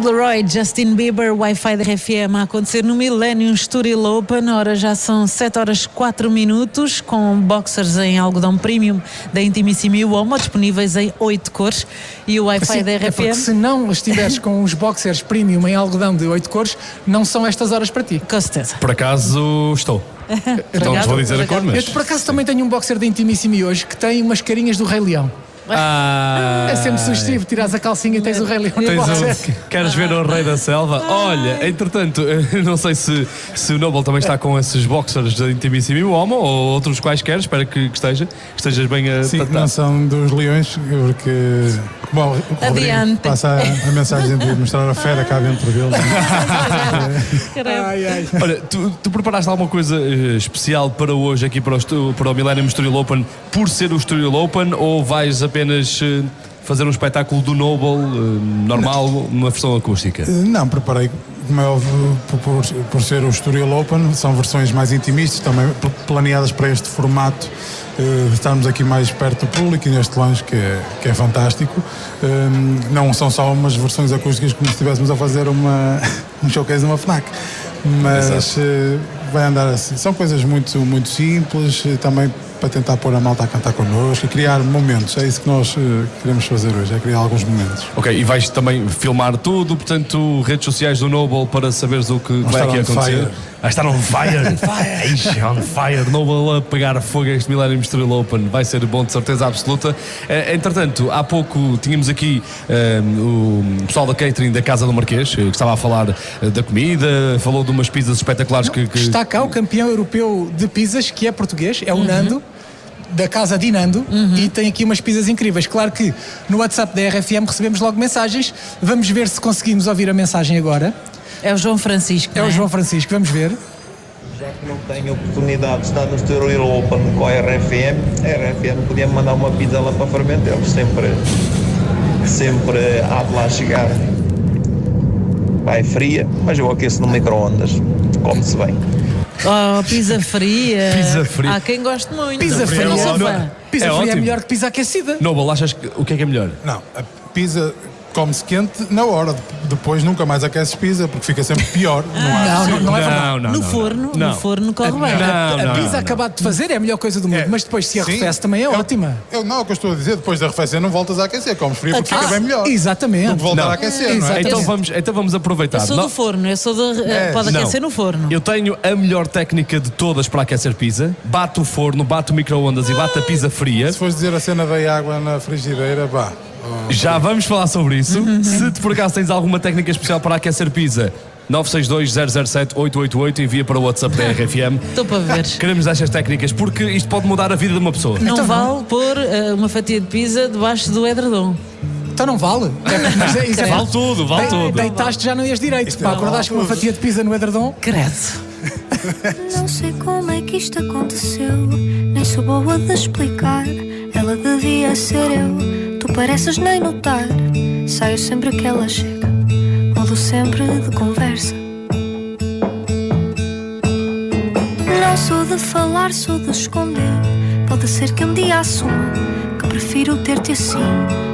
S6: Kid Leroy, Justin Bieber, Wi-Fi da RFM a acontecer no Millennium Estoril Open. Ora, já são 7 horas 4 minutos, com boxers em algodão premium da Intimissimi e Uomo, disponíveis em 8 cores. E o Wi-Fi
S8: Assim,
S6: da
S8: é porque
S6: RFM.
S8: se não estiveres com os boxers premium em algodão de 8 cores, não são estas horas para ti.
S6: Com certeza.
S7: Por acaso estou. Então não vou dizer a cor, mas.
S8: Eu por acaso também tenho um boxer da Intimissimi hoje que tem umas carinhas do Rei Leão.
S7: Ah,
S8: É sempre sugestivo, tiras a calcinha e tens o Rei Leão
S7: Tens um, queres ver o Rei da Selva? Olha, entretanto, não sei se, se o Noble também está com esses boxers da Intimissimi Homo ou outros quaisquer, espero que, que esteja, que estejas bem a
S12: Sim,
S7: tratar.
S12: não são dos leões, porque. Bom,
S6: Adiante.
S12: passa a, a mensagem de mostrar a fera cá dentro.
S8: Ai, ai.
S7: Olha, tu, tu preparaste alguma coisa eh, especial para hoje aqui para o, para o Millennium Estoril Open por ser o Estoril Open ou vais apenas eh, fazer um espetáculo do Noble eh, normal, uma versão acústica?
S12: Não, preparei, como é óbvio, por, por, ser o Estoril Open, são versões mais intimistas, também pl- planeadas para este formato, eh, estarmos aqui mais perto do público e neste lounge que é, que é fantástico. Hum, não são só umas versões acústicas como se estivéssemos a fazer uma, um showcase numa FNAC, mas eh, vai andar assim. São coisas muito, muito simples, eh, também para tentar pôr a malta a cantar connosco e criar momentos. É isso que nós eh, queremos fazer hoje, é criar alguns momentos.
S7: Ok, e vais também filmar tudo, portanto, redes sociais do Noble para saberes o que
S12: Vamos
S7: vai
S12: estar
S7: aqui
S12: on
S7: acontecer.
S12: fire.
S7: a estar on fire. Ixi, on fire. Noble a pegar fogo a este Millennium Steel Open. Vai ser bom, de certeza absoluta. Eh, entretanto, há pouco tínhamos aqui eh, o pessoal da catering da Casa do Marquês, que estava a falar da comida, falou de umas pizzas espetaculares que. que-
S8: Está cá o campeão europeu de pizzas, que é português, é o
S6: Uhum.
S8: Nando, da casa de Nando, e tem aqui umas pizzas incríveis. Claro que no WhatsApp da RFM recebemos logo mensagens. Vamos ver se conseguimos ouvir a mensagem agora.
S6: É o João Francisco.
S8: É o João Francisco, vamos ver.
S22: Já que não tenho oportunidade de estar no Estoril Open com a RFM, a RFM podia mandar uma pizza lá para Fermentel, sempre, sempre há de lá chegar. Vai fria, mas eu aqueço no micro-ondas, come-se bem.
S6: Oh, pizza fria.
S7: Pizza fria.
S6: Há quem goste muito.
S8: Pizza fria,
S6: não sou
S8: não-
S6: fã.
S8: pizza
S7: É
S8: fria é melhor que pizza aquecida.
S7: Noble, achas que o que é que é melhor?
S12: Não, a pizza come-se quente na hora. Depois nunca mais aqueces pizza porque fica sempre pior. Não, há
S8: Não, não, não é
S7: Não,
S8: verdade.
S7: não,
S6: no forno,
S7: não.
S6: no forno corre bem.
S8: A- a, pizza
S7: não.
S8: acabada de fazer é a melhor coisa do mundo, mas depois se arrefece também é ótima.
S12: Eu, não, é o que eu estou a dizer, depois de arrefecer não voltas a aquecer, comes frio porque
S8: Ah,
S12: fica bem melhor.
S8: Exatamente.
S12: Do que voltar
S7: Não.
S12: a aquecer, não é?
S7: Então vamos, então vamos aproveitar.
S6: Eu sou do forno, eu sou do. eh, pode
S7: Não.
S6: aquecer no forno.
S7: Eu tenho a melhor técnica de todas para aquecer pizza. Bato o forno, bato o micro-ondas e bato a pizza fria.
S12: Se fores dizer a cena da água na frigideira, vá.
S7: Já vamos falar sobre isso. Se por acaso tens alguma técnica especial para aquecer pizza, 962-007-888, envia para o WhatsApp da RFM.
S6: Estou para ver.
S7: Queremos estas técnicas porque isto pode mudar a vida de uma pessoa.
S6: Não vale pôr eh, uma fatia de pizza debaixo do edredom.
S8: Então não vale. É, mas é, isso é-
S7: Vale tudo, vale
S8: Dei-
S7: tudo.
S8: Deitaste já não ias direito. Pá, acordaste com uma fatia de pizza no edredom?
S6: Credo.
S23: Não sei como é que isto aconteceu, nem sou boa de explicar. Ela devia ser eu, tu pareces nem notar. Saio sempre que ela chega, mudo sempre de conversa. Não sou de falar, sou de esconder. Pode ser que um dia assuma que prefiro ter-te assim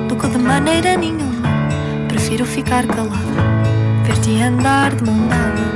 S23: do que de maneira nenhuma. Prefiro ficar calada, ver-te andar de mão dada.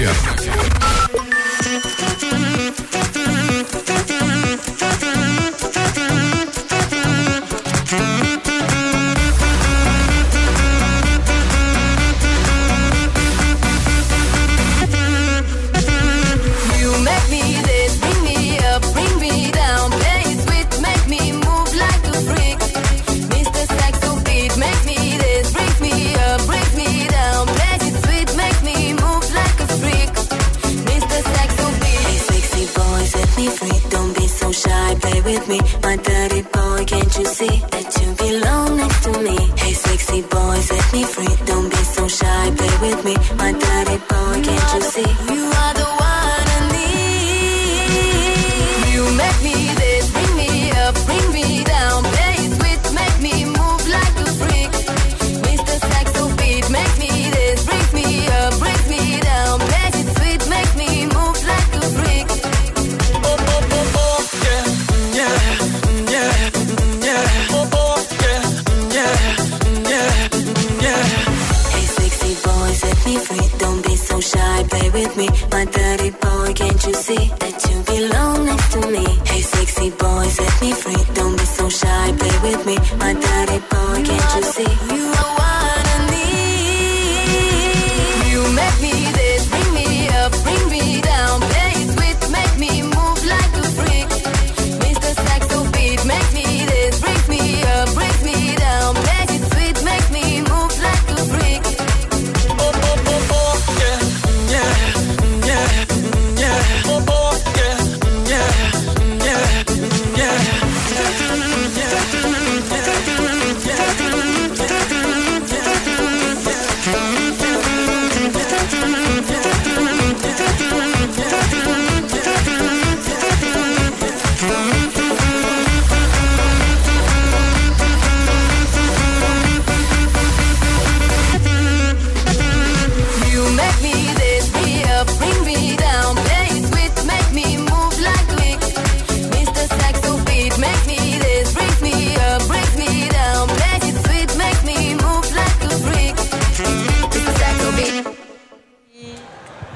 S1: RFM.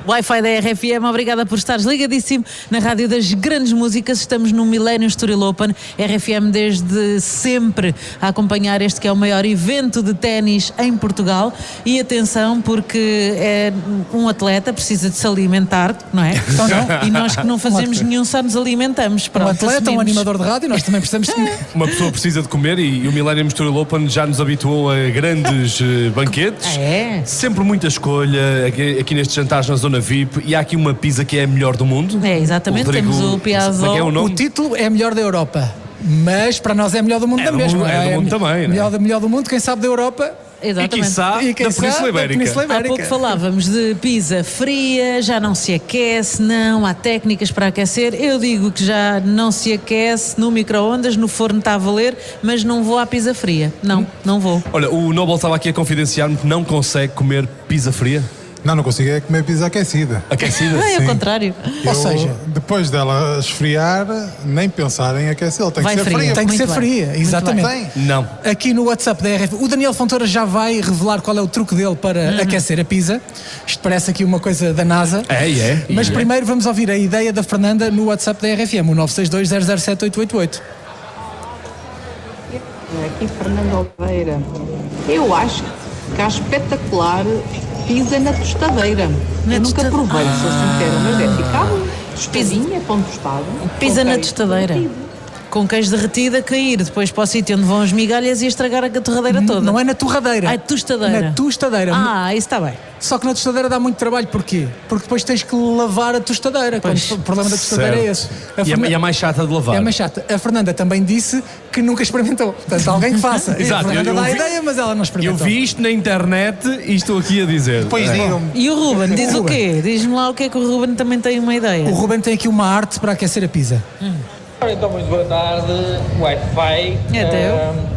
S6: Wi-Fi da RFM, obrigada por estares ligadíssimo na rádio das grandes músicas. Estamos no Millennium Story Open, RFM desde sempre a acompanhar este que é o maior evento de ténis em Portugal. E atenção, porque é um atleta precisa de se alimentar, não é?
S8: Então não.
S6: E nós que não fazemos nenhum só nos alimentamos.
S8: Um
S6: Pronto,
S8: atleta, um
S6: assumimos.
S8: animador de rádio, nós também precisamos de comer.
S7: Uma pessoa precisa de comer e, e o Millennium Story Open já nos habituou a grandes eh, banquetes.
S6: É.
S7: Sempre muita escolha aqui, aqui nestes jantares na zona VIP e há aqui uma pizza que é a melhor do mundo.
S6: É, exatamente,
S7: Rodrigo,
S6: temos o
S7: é é o nome?
S8: O título é melhor da Europa. Mas para nós é melhor do mundo
S7: É
S8: da
S7: do
S8: mesma.
S7: mundo- é do mundo também, né?
S8: Melhor, do- melhor do mundo, quem sabe da Europa.
S6: Exatamente.
S8: E quiçá
S7: E quiçá
S8: da
S7: da Península Ibérica.
S6: Há pouco falávamos de pizza fria, já não se aquece, não, há técnicas para aquecer. Eu digo que já não se aquece no micro-ondas, no forno está a valer, mas não vou à pizza fria. Não, não vou.
S7: Olha, o Nobel estava aqui a confidenciar-me que não consegue comer pizza fria.
S12: Não, não consigo é comer pizza aquecida.
S7: Aquecida?
S6: É, ao contrário.
S12: Eu, depois dela esfriar, nem pensar em aquecê-la. Tem
S8: Vai
S12: que ser
S8: fria.
S12: fria.
S8: Tem que ser fria, exatamente.
S12: Tem.
S7: Não.
S8: Aqui no WhatsApp da RF, o Daniel Fontoura já vai revelar qual é o truque dele para
S6: Uhum.
S8: aquecer a pizza. Isto parece aqui uma coisa da NASA.
S7: É, é.
S8: Mas
S7: É.
S8: primeiro vamos ouvir a ideia da Fernanda no WhatsApp da RFM, o 962007888.
S24: Aqui Fernando Oliveira. Eu acho que há espetacular pizza na tostadeira. Eu nunca provei, sou sincera, mas é ficado tostadinha, pão tostado.
S6: Pizza na tostadeira. Com queijo derretido a cair depois para o sítio onde vão as migalhas e a estragar a torradeira toda.
S8: Não é na torradeira.
S6: É tostadeira.
S8: Na tostadeira.
S6: Ah, isso está bem.
S8: Só que na tostadeira dá muito trabalho, porquê? Porque depois tens que lavar a tostadeira. Quando o problema da tostadeira é esse.
S7: Certo.
S8: A
S7: E é,
S8: Fernan-
S7: e é mais chata de lavar.
S8: É mais chata. A Fernanda também disse que nunca experimentou. Portanto, alguém que faça.
S7: Exato,
S8: A Fernanda
S7: eu- eu
S8: dá a
S7: vi-
S8: ideia, mas ela não
S7: Eu
S8: experimentou.
S7: vi isto na internet e estou aqui a dizer.
S8: Depois
S7: É.
S8: digam-me.
S6: E o Ruben, diz
S8: O
S6: o quê? Diz-me lá o que é que o Ruben também tem uma ideia.
S8: O Ruben tem aqui uma arte para aquecer a pizza.
S25: Ora, Então, muito boa tarde, Wi-Fi.
S6: É teu.
S25: Ah,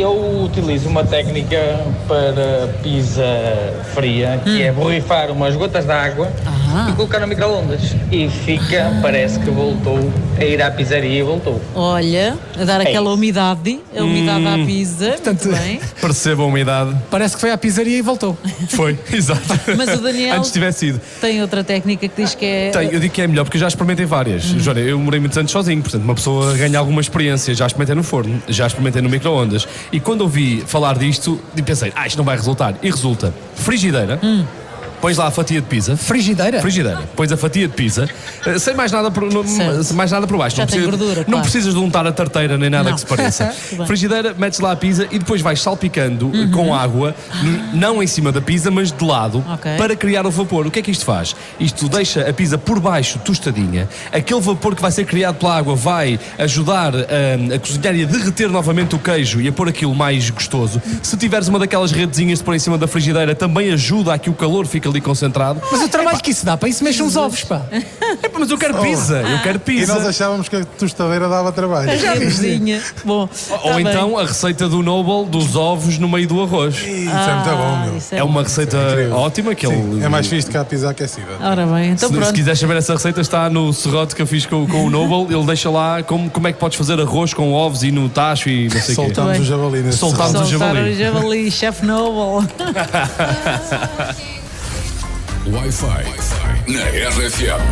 S25: eu utilizo uma técnica para pizza fria, que é borrifar umas gotas de água e colocar no microondas. E fica, parece que voltou a ir à pizzaria e voltou.
S6: Olha, a dar
S25: É
S6: aquela
S25: isso.
S6: umidade, a umidade
S7: Hum.
S6: à pizza. Portanto.
S7: Perceba a umidade.
S8: Parece que foi à pizzaria e voltou.
S7: Foi, exato.
S6: Mas o Daniel-
S7: Antes tivesse ido.
S6: Tem outra técnica que diz que é.
S7: Tem, eu digo que é melhor porque eu já experimentei várias.
S6: Hum.
S7: Jória, eu morei muitos anos sozinho, portanto, uma pessoa ganha alguma experiência. Já experimentei no forno, já experimentei no micro-ondas. E quando ouvi falar disto, pensei, ah, isto não vai resultar. E resulta. Frigideira,
S6: Hum.
S7: Pões lá a fatia de pizza.
S8: Frigideira?
S7: Frigideira. Pões a fatia de pizza, eh, sem mais nada por, no-
S6: Certo.
S7: mais nada por baixo.
S6: Já
S7: não, precisa-
S6: gordura,
S7: não
S6: claro.
S7: precisas de untar a tarteira nem nada
S6: Não.
S7: que se pareça. Frigideira, metes lá a pizza e depois vais salpicando eh,
S6: Uhum.
S7: com água, não em cima da pizza, mas de lado,
S6: Ok.
S7: para criar o vapor. O que é que isto faz? Isto deixa a pizza por baixo, tostadinha. Aquele vapor que vai ser criado pela água vai ajudar hum, a cozinhar e a derreter novamente o queijo e a pôr aquilo mais gostoso. Se tiveres uma daquelas redezinhas de pôr em cima da frigideira, também ajuda a que o calor fique ali concentrado.
S8: Mas o trabalho que isso dá, para isso mexem uns ovos, pá.
S7: mas eu quero pizza, eu quero pizza.
S12: E nós achávamos que a tostadeira dava trabalho.
S6: Já. Bom,
S7: Ou
S6: tá bem.
S7: então a receita do Noble dos ovos no meio do arroz.
S12: Isso é muito bom, meu.
S6: é
S7: É uma receita ótima que
S12: Sim,
S7: ele.
S12: é mais fixe do que a pizza aquecida.
S6: Ora bem, então
S7: se, se
S6: pronto.
S7: quiseres saber essa receita, está no serrote que eu fiz com, com o Noble. Ele deixa lá como, como é que podes fazer arroz com ovos e no tacho e não sei o quê.
S12: Soltámos o javali nesse
S7: Soltámos o javali.
S6: o javali, chef Noble.
S1: Wi-Fi na RFM.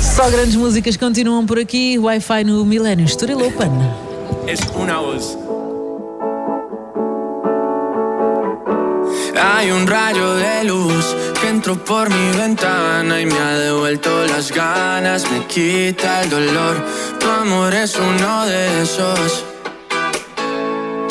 S6: Só grandes músicas continuam por aqui. Wi-Fi no Millennium Estoril Open.
S26: Es una voz. Hay un rayo de luz que entró por mi ventana y me ha devuelto las ganas, me quita el dolor. Tu amor es uno de esos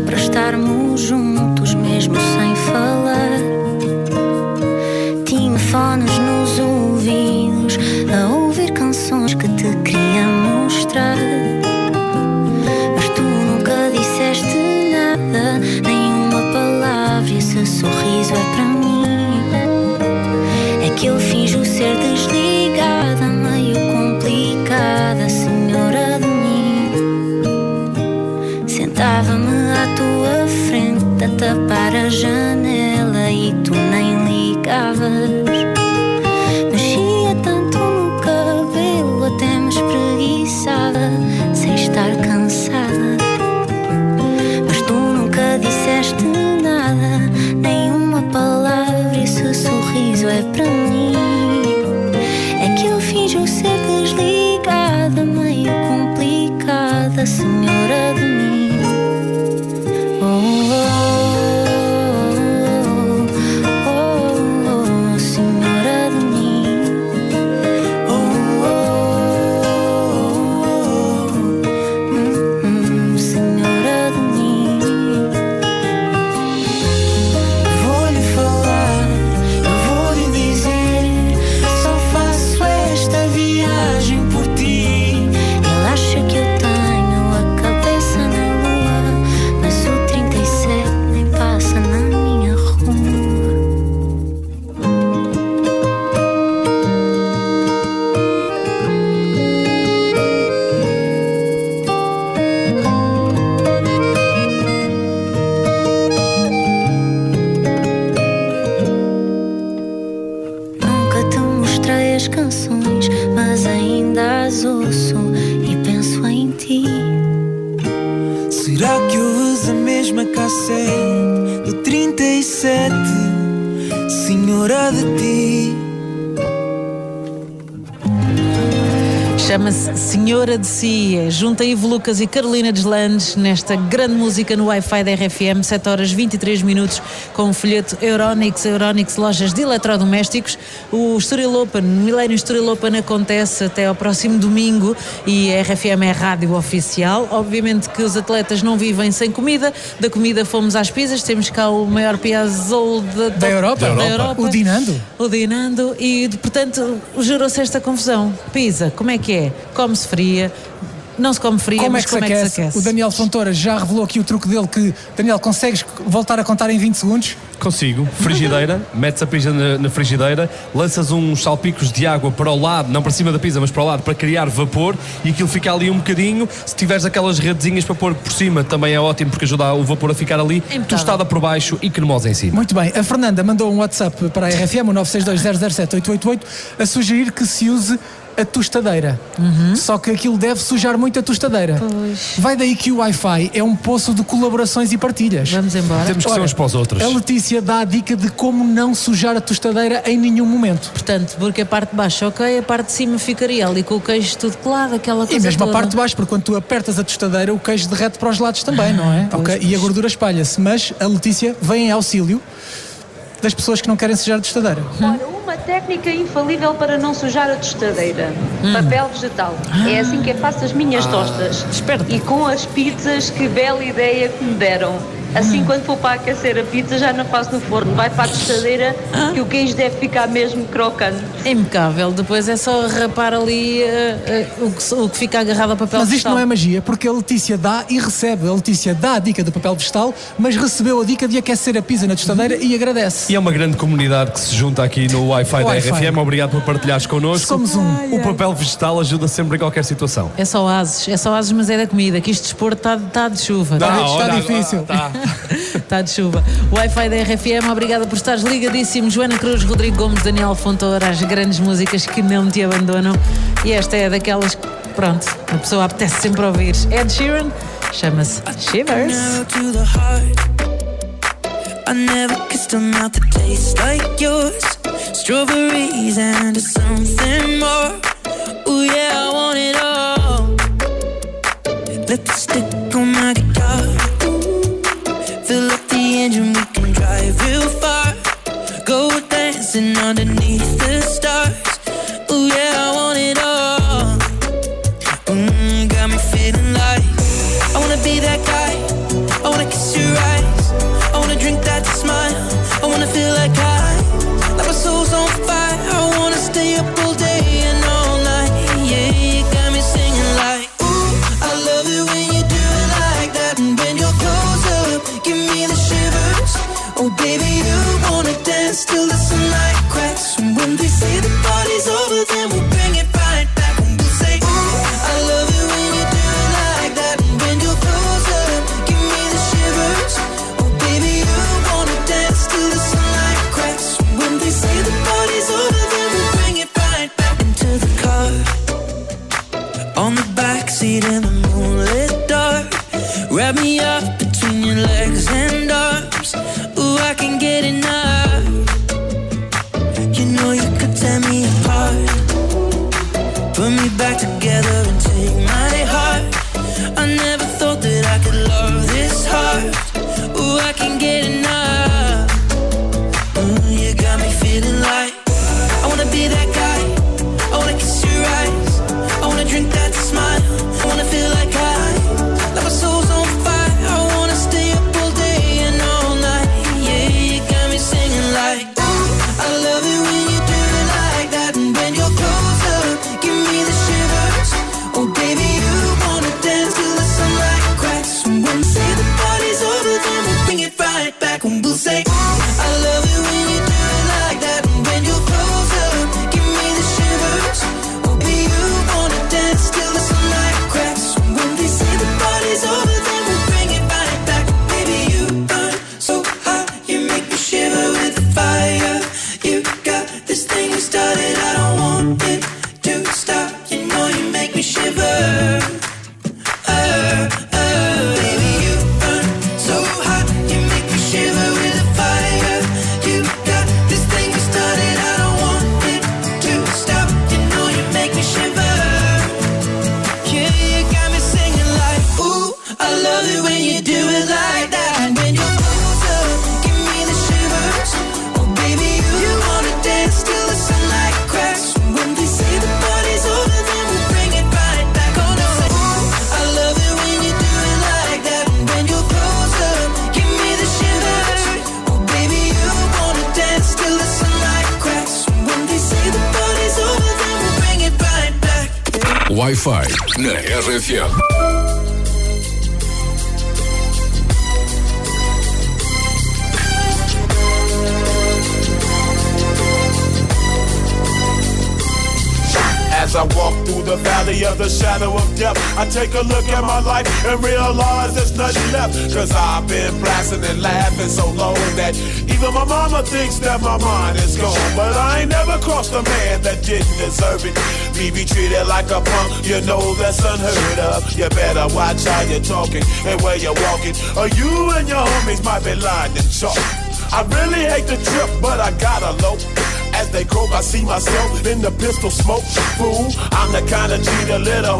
S18: para
S19: estarmos juntos, Senhora de
S6: Si. Junta Ivo Lucas e Carolina Deslandes nesta grande música no Wi-Fi da RFM, 7 horas 23 minutos, com o folheto Euronix, Euronix Lojas de Eletrodomésticos. O Estoril Open, o Millennium Estoril Open acontece até ao próximo domingo e a RFM é a rádio oficial. Obviamente que os atletas não vivem sem comida. Da comida fomos às pizzas, temos cá o maior piazzol da,
S8: Da Europa.
S6: da Europa.
S8: O Dinando.
S6: O Dinando e, portanto, gerou-se esta confusão. Pizza, como é que é? Come-se fria, não se come fria,
S8: Como é
S6: mas
S8: que
S6: como
S8: se
S6: é que
S8: aquece?
S6: se aquece?
S8: O Daniel Fontoura já revelou aqui o truque dele que, Daniel, consegues voltar a contar em 20 segundos?
S7: Consigo. Frigideira, metes a pizza na, na frigideira, lanças uns salpicos de água para o lado, não para cima da pizza, mas para o lado, para criar vapor e aquilo fica ali um bocadinho. Se tiveres aquelas redezinhas para pôr por cima, também é ótimo porque ajuda o vapor a ficar ali, tostada por baixo e cremosa em cima.
S8: Muito bem. A Fernanda mandou um WhatsApp para a RFM, o 962007888, a sugerir que se use a tostadeira. Só que aquilo deve sujar muito a tostadeira. Vai daí que o Wi-Fi é um poço de colaborações e partilhas.
S6: Vamos embora.
S7: Temos que ser uns para os outros.
S8: A Letícia dá a dica de como não sujar a tostadeira em nenhum momento.
S6: Portanto, porque a parte de baixo, ok, a parte de cima ficaria ali com o queijo tudo colado, aquela
S8: E
S6: coisa
S8: mesmo
S6: toda.
S8: a parte de baixo, porque quando tu apertas a tostadeira, o queijo derrete para os lados também, não é?
S6: pois,
S8: Ok? E a gordura espalha-se. Mas a Letícia vem em auxílio das pessoas que não querem sujar a tostadeira.
S27: Ora, uma técnica infalível para não sujar a tostadeira. Papel vegetal. É assim que eu faço as minhas
S6: Ah,
S27: tostas. E com as pizzas, que bela ideia que me deram. Assim, quando for para aquecer a pizza, já não faço no forno. Vai para a tostadeira ah? que o queijo deve ficar mesmo crocante.
S6: É impecável. Depois é só rapar ali uh, uh, o, que, o, que, fica agarrado ao papel vegetal.
S8: Mas isto não é magia, porque a Letícia dá e recebe. A Letícia dá a dica do papel vegetal, mas recebeu a dica de aquecer a pizza na tostadeira uhum. e agradece.
S7: E é uma grande comunidade que se junta aqui no Wi-Fi da RFM. Obrigado por partilhares connosco.
S8: Somos um.
S7: O papel vegetal ajuda sempre em qualquer situação.
S6: É só ases, é só ases, mas é da comida, que isto desporto está tá de chuva. Está,
S8: difícil.
S7: Tá.
S6: Está de chuva. Wi-Fi da RFM, obrigada por estares ligadíssimo. Joana Cruz, Rodrigo Gomes, Daniel Fontoura, as grandes músicas que não te abandonam. E esta é daquelas que, pronto, a pessoa apetece sempre ouvir. Ed Sheeran chama-se Shivers.
S13: I never kissed a mouth that tastes like yours. Strawberries and something more. Yeah, I want it all. Lipstick and we can drive real far. Go dancing underneath the stars.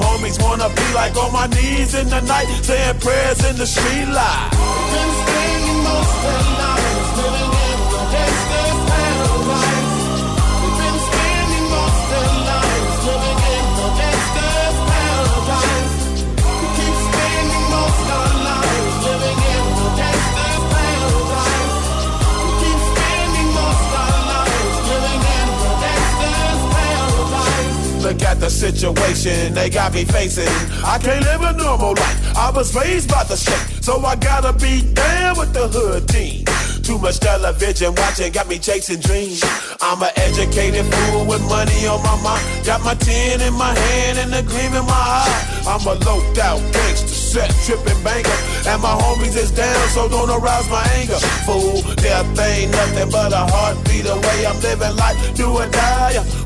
S28: homies wanna be like on my knees in the night, saying prayers in the street light. Been spending most of the night, living in the gangsters. Situation they got me facing. I can't live a normal life. I was raised by the state, so I gotta be down with the hood team. Too much television watching got me chasing dreams. I'm an educated fool with money on my mind. Got my tin in my hand and a gleam in my eye. I'm a loped out gangster, set tripping banker. And my homies is down, so don't arouse my anger. Fool, death ain't nothing but a heartbeat away. I'm living life, do or die.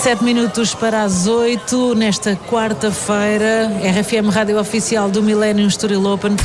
S13: 27 minutos para as 8 nesta quarta-feira. RFM Rádio Oficial do Millennium Estoril Open.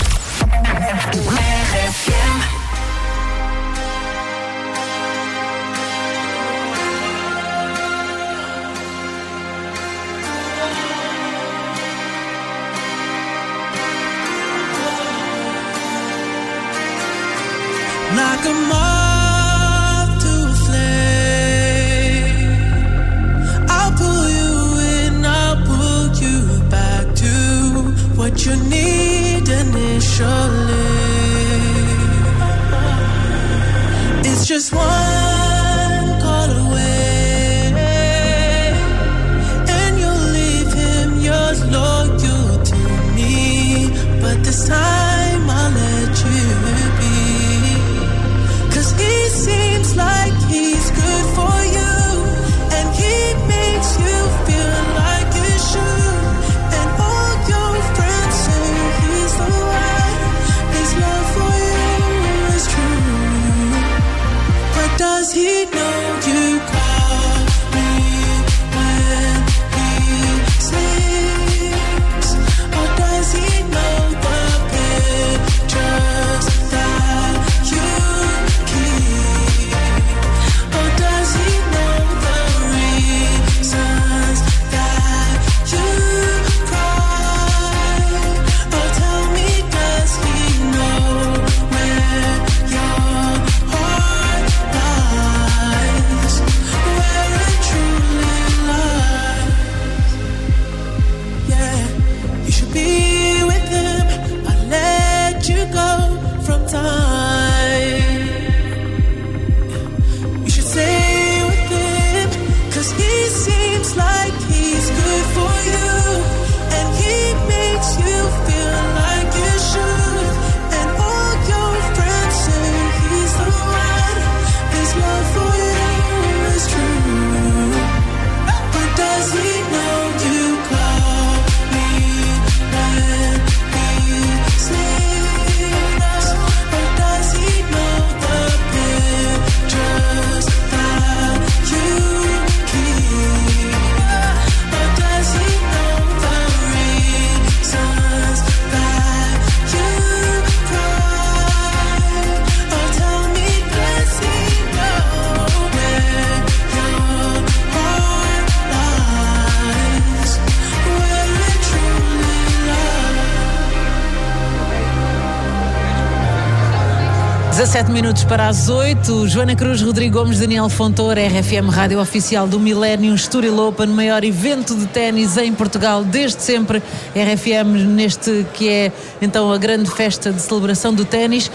S6: 17 minutos para as 8. Joana Cruz, Rodrigo Gomes, Daniel Fontoura, RFM Rádio Oficial do Millennium Estoril Open, maior evento de ténis em Portugal desde sempre. RFM neste que é então a grande festa de celebração do ténis.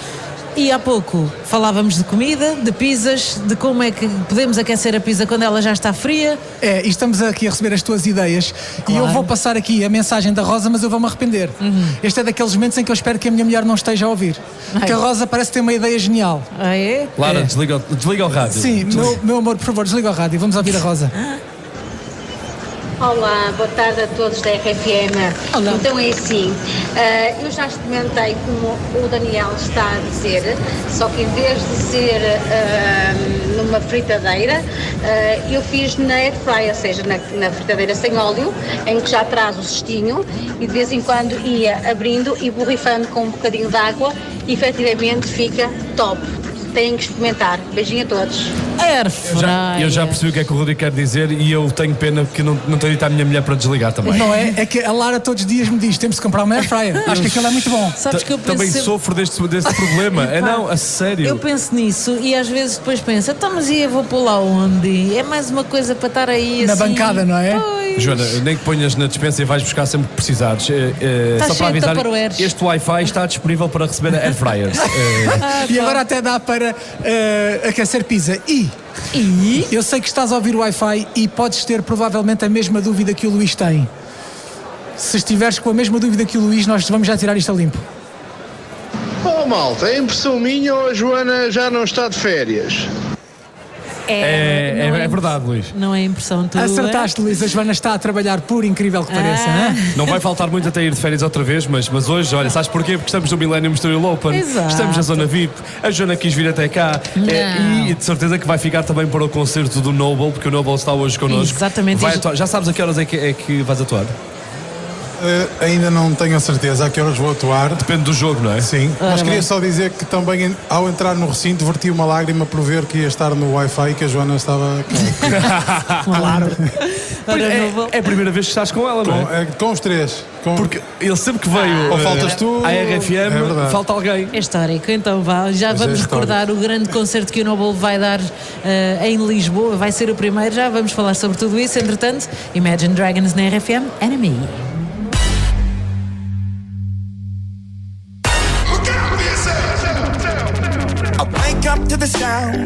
S6: E há pouco falávamos de comida, de pizzas, de como é que podemos aquecer a pizza quando ela já está fria.
S8: É, e estamos aqui a receber as tuas ideias e eu vou passar aqui a mensagem da Rosa, mas eu vou-me arrepender. Este é daqueles momentos em que eu espero que a minha mulher não esteja a ouvir. Porque a Rosa parece ter uma ideia genial.
S6: Ah, é?
S7: Lara, desliga, o- desliga o rádio.
S8: Sim, meu, meu amor, por favor, desliga o rádio. Vamos ouvir a Rosa.
S29: Olá, boa tarde a todos da RFM.
S8: Olá.
S29: Então é assim, eh, eu já experimentei como o Daniel está a dizer, só que em vez de ser eh, numa fritadeira, eh, eu fiz na air fryer, ou seja, na, na fritadeira sem óleo, em que já traz o cestinho e de vez em quando ia abrindo e borrifando com um bocadinho de água e efetivamente fica top. Têm que experimentar. Beijinho a todos.
S6: Air
S7: Eu já, eu já percebi o que é que o Rodrigo quer dizer e eu tenho pena que não, não tenho dito à minha mulher para desligar também.
S8: Não é? É que a Lara todos os dias me diz: temos que comprar uma air fryer. Acho que aquilo é muito bom.
S6: Sabes que eu penso
S7: Também
S6: sempre-
S7: sofro deste, deste problema. É não, a sério.
S6: Eu penso nisso e às vezes depois penso, então, mas e eu vou pôr lá onde? É mais uma coisa para estar aí
S8: Na
S6: assim.
S8: bancada, não é?
S7: Joana, nem que ponhas na dispensa e vais buscar sempre que precisares. Eh, eh,
S6: Está
S7: só para avisar, este Wi-Fi está disponível para receber air fryers.
S8: E agora até dá para eh, aquecer pizza. E, eu sei que estás a ouvir o Wi-Fi e podes ter provavelmente a mesma dúvida que o Luís tem. Se estiveres com a mesma dúvida que o Luís, nós vamos já tirar isto a limpo.
S30: Oh malta, é impressão minha ou a Joana já não está de férias?
S7: É,
S6: não
S7: é- é verdade, Luís.
S6: Não é impressão tua.
S8: Acertaste, Luís. A Joana está a trabalhar, por incrível que pareça.
S6: Ah.
S8: hã?
S7: Não vai faltar muito até ir de férias outra vez, mas, mas hoje, olha, sabes porquê? Porque estamos no Millennium Studio Open,
S6: Exato.
S7: estamos na zona VIP, a Joana quis vir até cá
S6: Não.
S7: e de certeza que vai ficar também para o concerto do Noble, porque o Noble está hoje connosco.
S6: Exatamente.
S7: Vai atuar. Já sabes a que horas é que, é que vais atuar?
S12: Eh, ainda não tenho a certeza a que horas vou atuar.
S7: Depende do jogo, não é?
S12: Sim,
S6: Ora
S12: mas queria
S6: bem.
S12: só dizer que também ao entrar no recinto verti uma lágrima por ver que ia estar no Wi-Fi e que a Joana estava
S8: claro.
S7: É, é a primeira vez que estás com ela, não
S12: com,
S7: é?
S12: eh, com os três. Com...
S7: Porque ele sempre que veio
S12: Ou
S7: eh,
S12: faltas tu,
S7: à
S12: é
S7: RFM,
S12: verdade.
S7: falta alguém.
S6: É histórico, então vá. Já
S12: Pois é
S6: vamos
S12: histórico.
S6: recordar o grande concerto que o Noble vai dar eh, em Lisboa. Vai ser o primeiro, já vamos falar sobre tudo isso. Entretanto, Imagine Dragons na RFM, Enemy.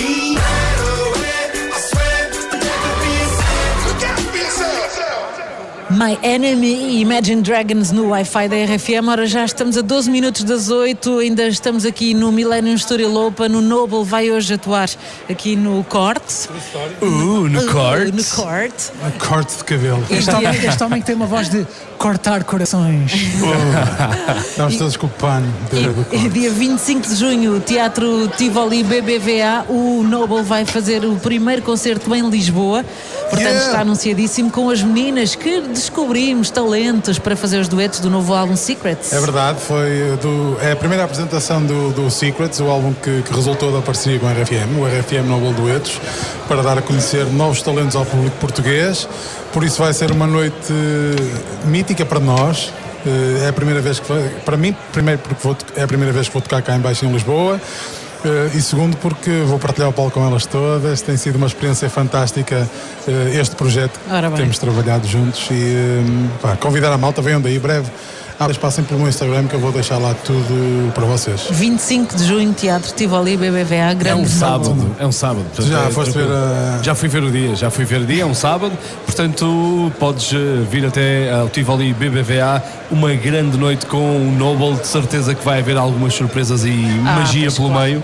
S31: me. My Enemy
S6: e Imagine Dragons no Wi-Fi da RFM. Ora, já estamos a 12 minutos das 8, ainda estamos aqui no Millennium Studio Open. O Noble vai hoje atuar aqui no Corte.
S7: Uh, no Corte.
S6: no Corte.
S12: Um corte de cabelo.
S8: Este homem, este homem que tem uma voz de cortar corações.
S12: Estamos todos com o pano
S6: E dia 25 de junho, Teatro Tivoli BBVA, o Noble vai fazer o primeiro concerto em Lisboa. Portanto,
S12: Yeah.
S6: está anunciadíssimo com as meninas que descobrimos talentos para fazer os duetos do novo álbum Secrets.
S12: É verdade, foi do, é a primeira apresentação do, do Secrets, o álbum que, que resultou da parceria com a RFM, o RFM Noble Duetos, para dar a conhecer novos talentos ao público português. Por isso vai ser uma noite eh, mítica para nós. Eh, É a primeira vez que para mim, primeiro porque vou, é a primeira vez que vou tocar cá em baixo em Lisboa. Eh, e segundo porque vou partilhar o palco com elas todas, tem sido uma experiência fantástica eh, este projeto que temos trabalhado juntos e eh, pá, convidar a malta, venham daí breve. Ah, mas passem pelo meu Instagram que eu vou deixar lá tudo para vocês.
S6: 25 de junho, Teatro Tivoli BBVA,
S7: É
S6: grande
S7: um sábado, é um sábado. portanto,
S12: Já
S7: é
S12: foste ver a-
S7: Já fui ver o dia, já fui ver o dia, é um sábado, portanto podes eh, vir até ao Tivoli BBVA, uma grande noite com o Noble, de certeza que vai haver algumas surpresas e
S6: Ah,
S7: magia pelo
S6: claro.
S7: meio,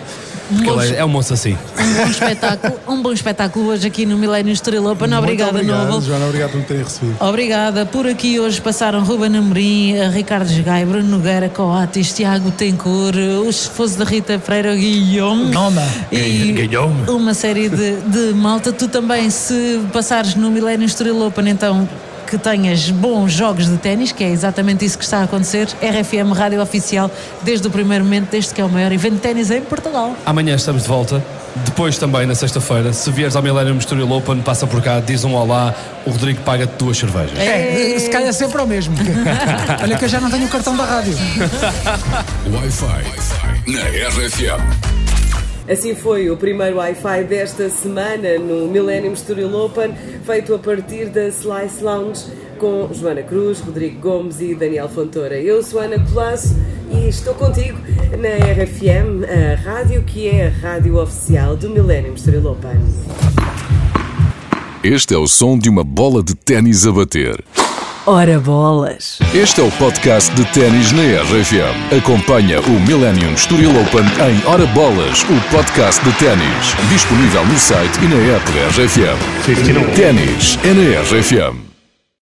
S6: Bom,
S7: é, é um moço assim.
S6: Um bom espetáculo, um bom espetáculo hoje aqui no Millennium Estrela Open. Obrigada,
S12: Muito obrigado,
S6: Noble.
S12: Joana, obrigado por me terem recebido.
S6: Obrigada. Por aqui hoje passaram Ruben Amorim, Ricardo Gai, Bruno Nogueira, Coates, Tiago Tencour, o esposo da Rita Freire, o Guilhome.
S8: Noma.
S6: E
S7: Guilhome.
S6: uma série de, de malta. Tu também, se passares no Millennium Estrela Open, então que tenhas bons jogos de ténis, que é exatamente isso que está a acontecer. RFM Rádio Oficial, desde o primeiro momento, desde que é o maior evento de ténis em Portugal.
S7: Amanhã estamos de volta. Depois também, na sexta-feira, se vieres ao Millennium Studio Open, passa por cá, diz um olá, o Rodrigo paga-te duas cervejas.
S8: É, se calhar sempre ao mesmo. Olha que eu já não tenho o cartão da rádio.
S1: Wi-Fi na RFM.
S32: Assim foi o primeiro Wi-Fi desta semana no Millennium Studio Open, feito a partir da Slice Lounge com Joana Cruz, Rodrigo Gomes e Daniel Fontoura. Eu sou Ana Colasso e estou contigo na RFM, a rádio que é a rádio oficial do Millennium Studio Open.
S1: Este é o som de uma bola de ténis a bater.
S32: Ora bolas!
S1: Este é o podcast de ténis na RFM. Acompanha o Millennium Studio Open em Hora Bolas, o podcast de ténis. Disponível no site e na app da RFM. Ténis é na RFM.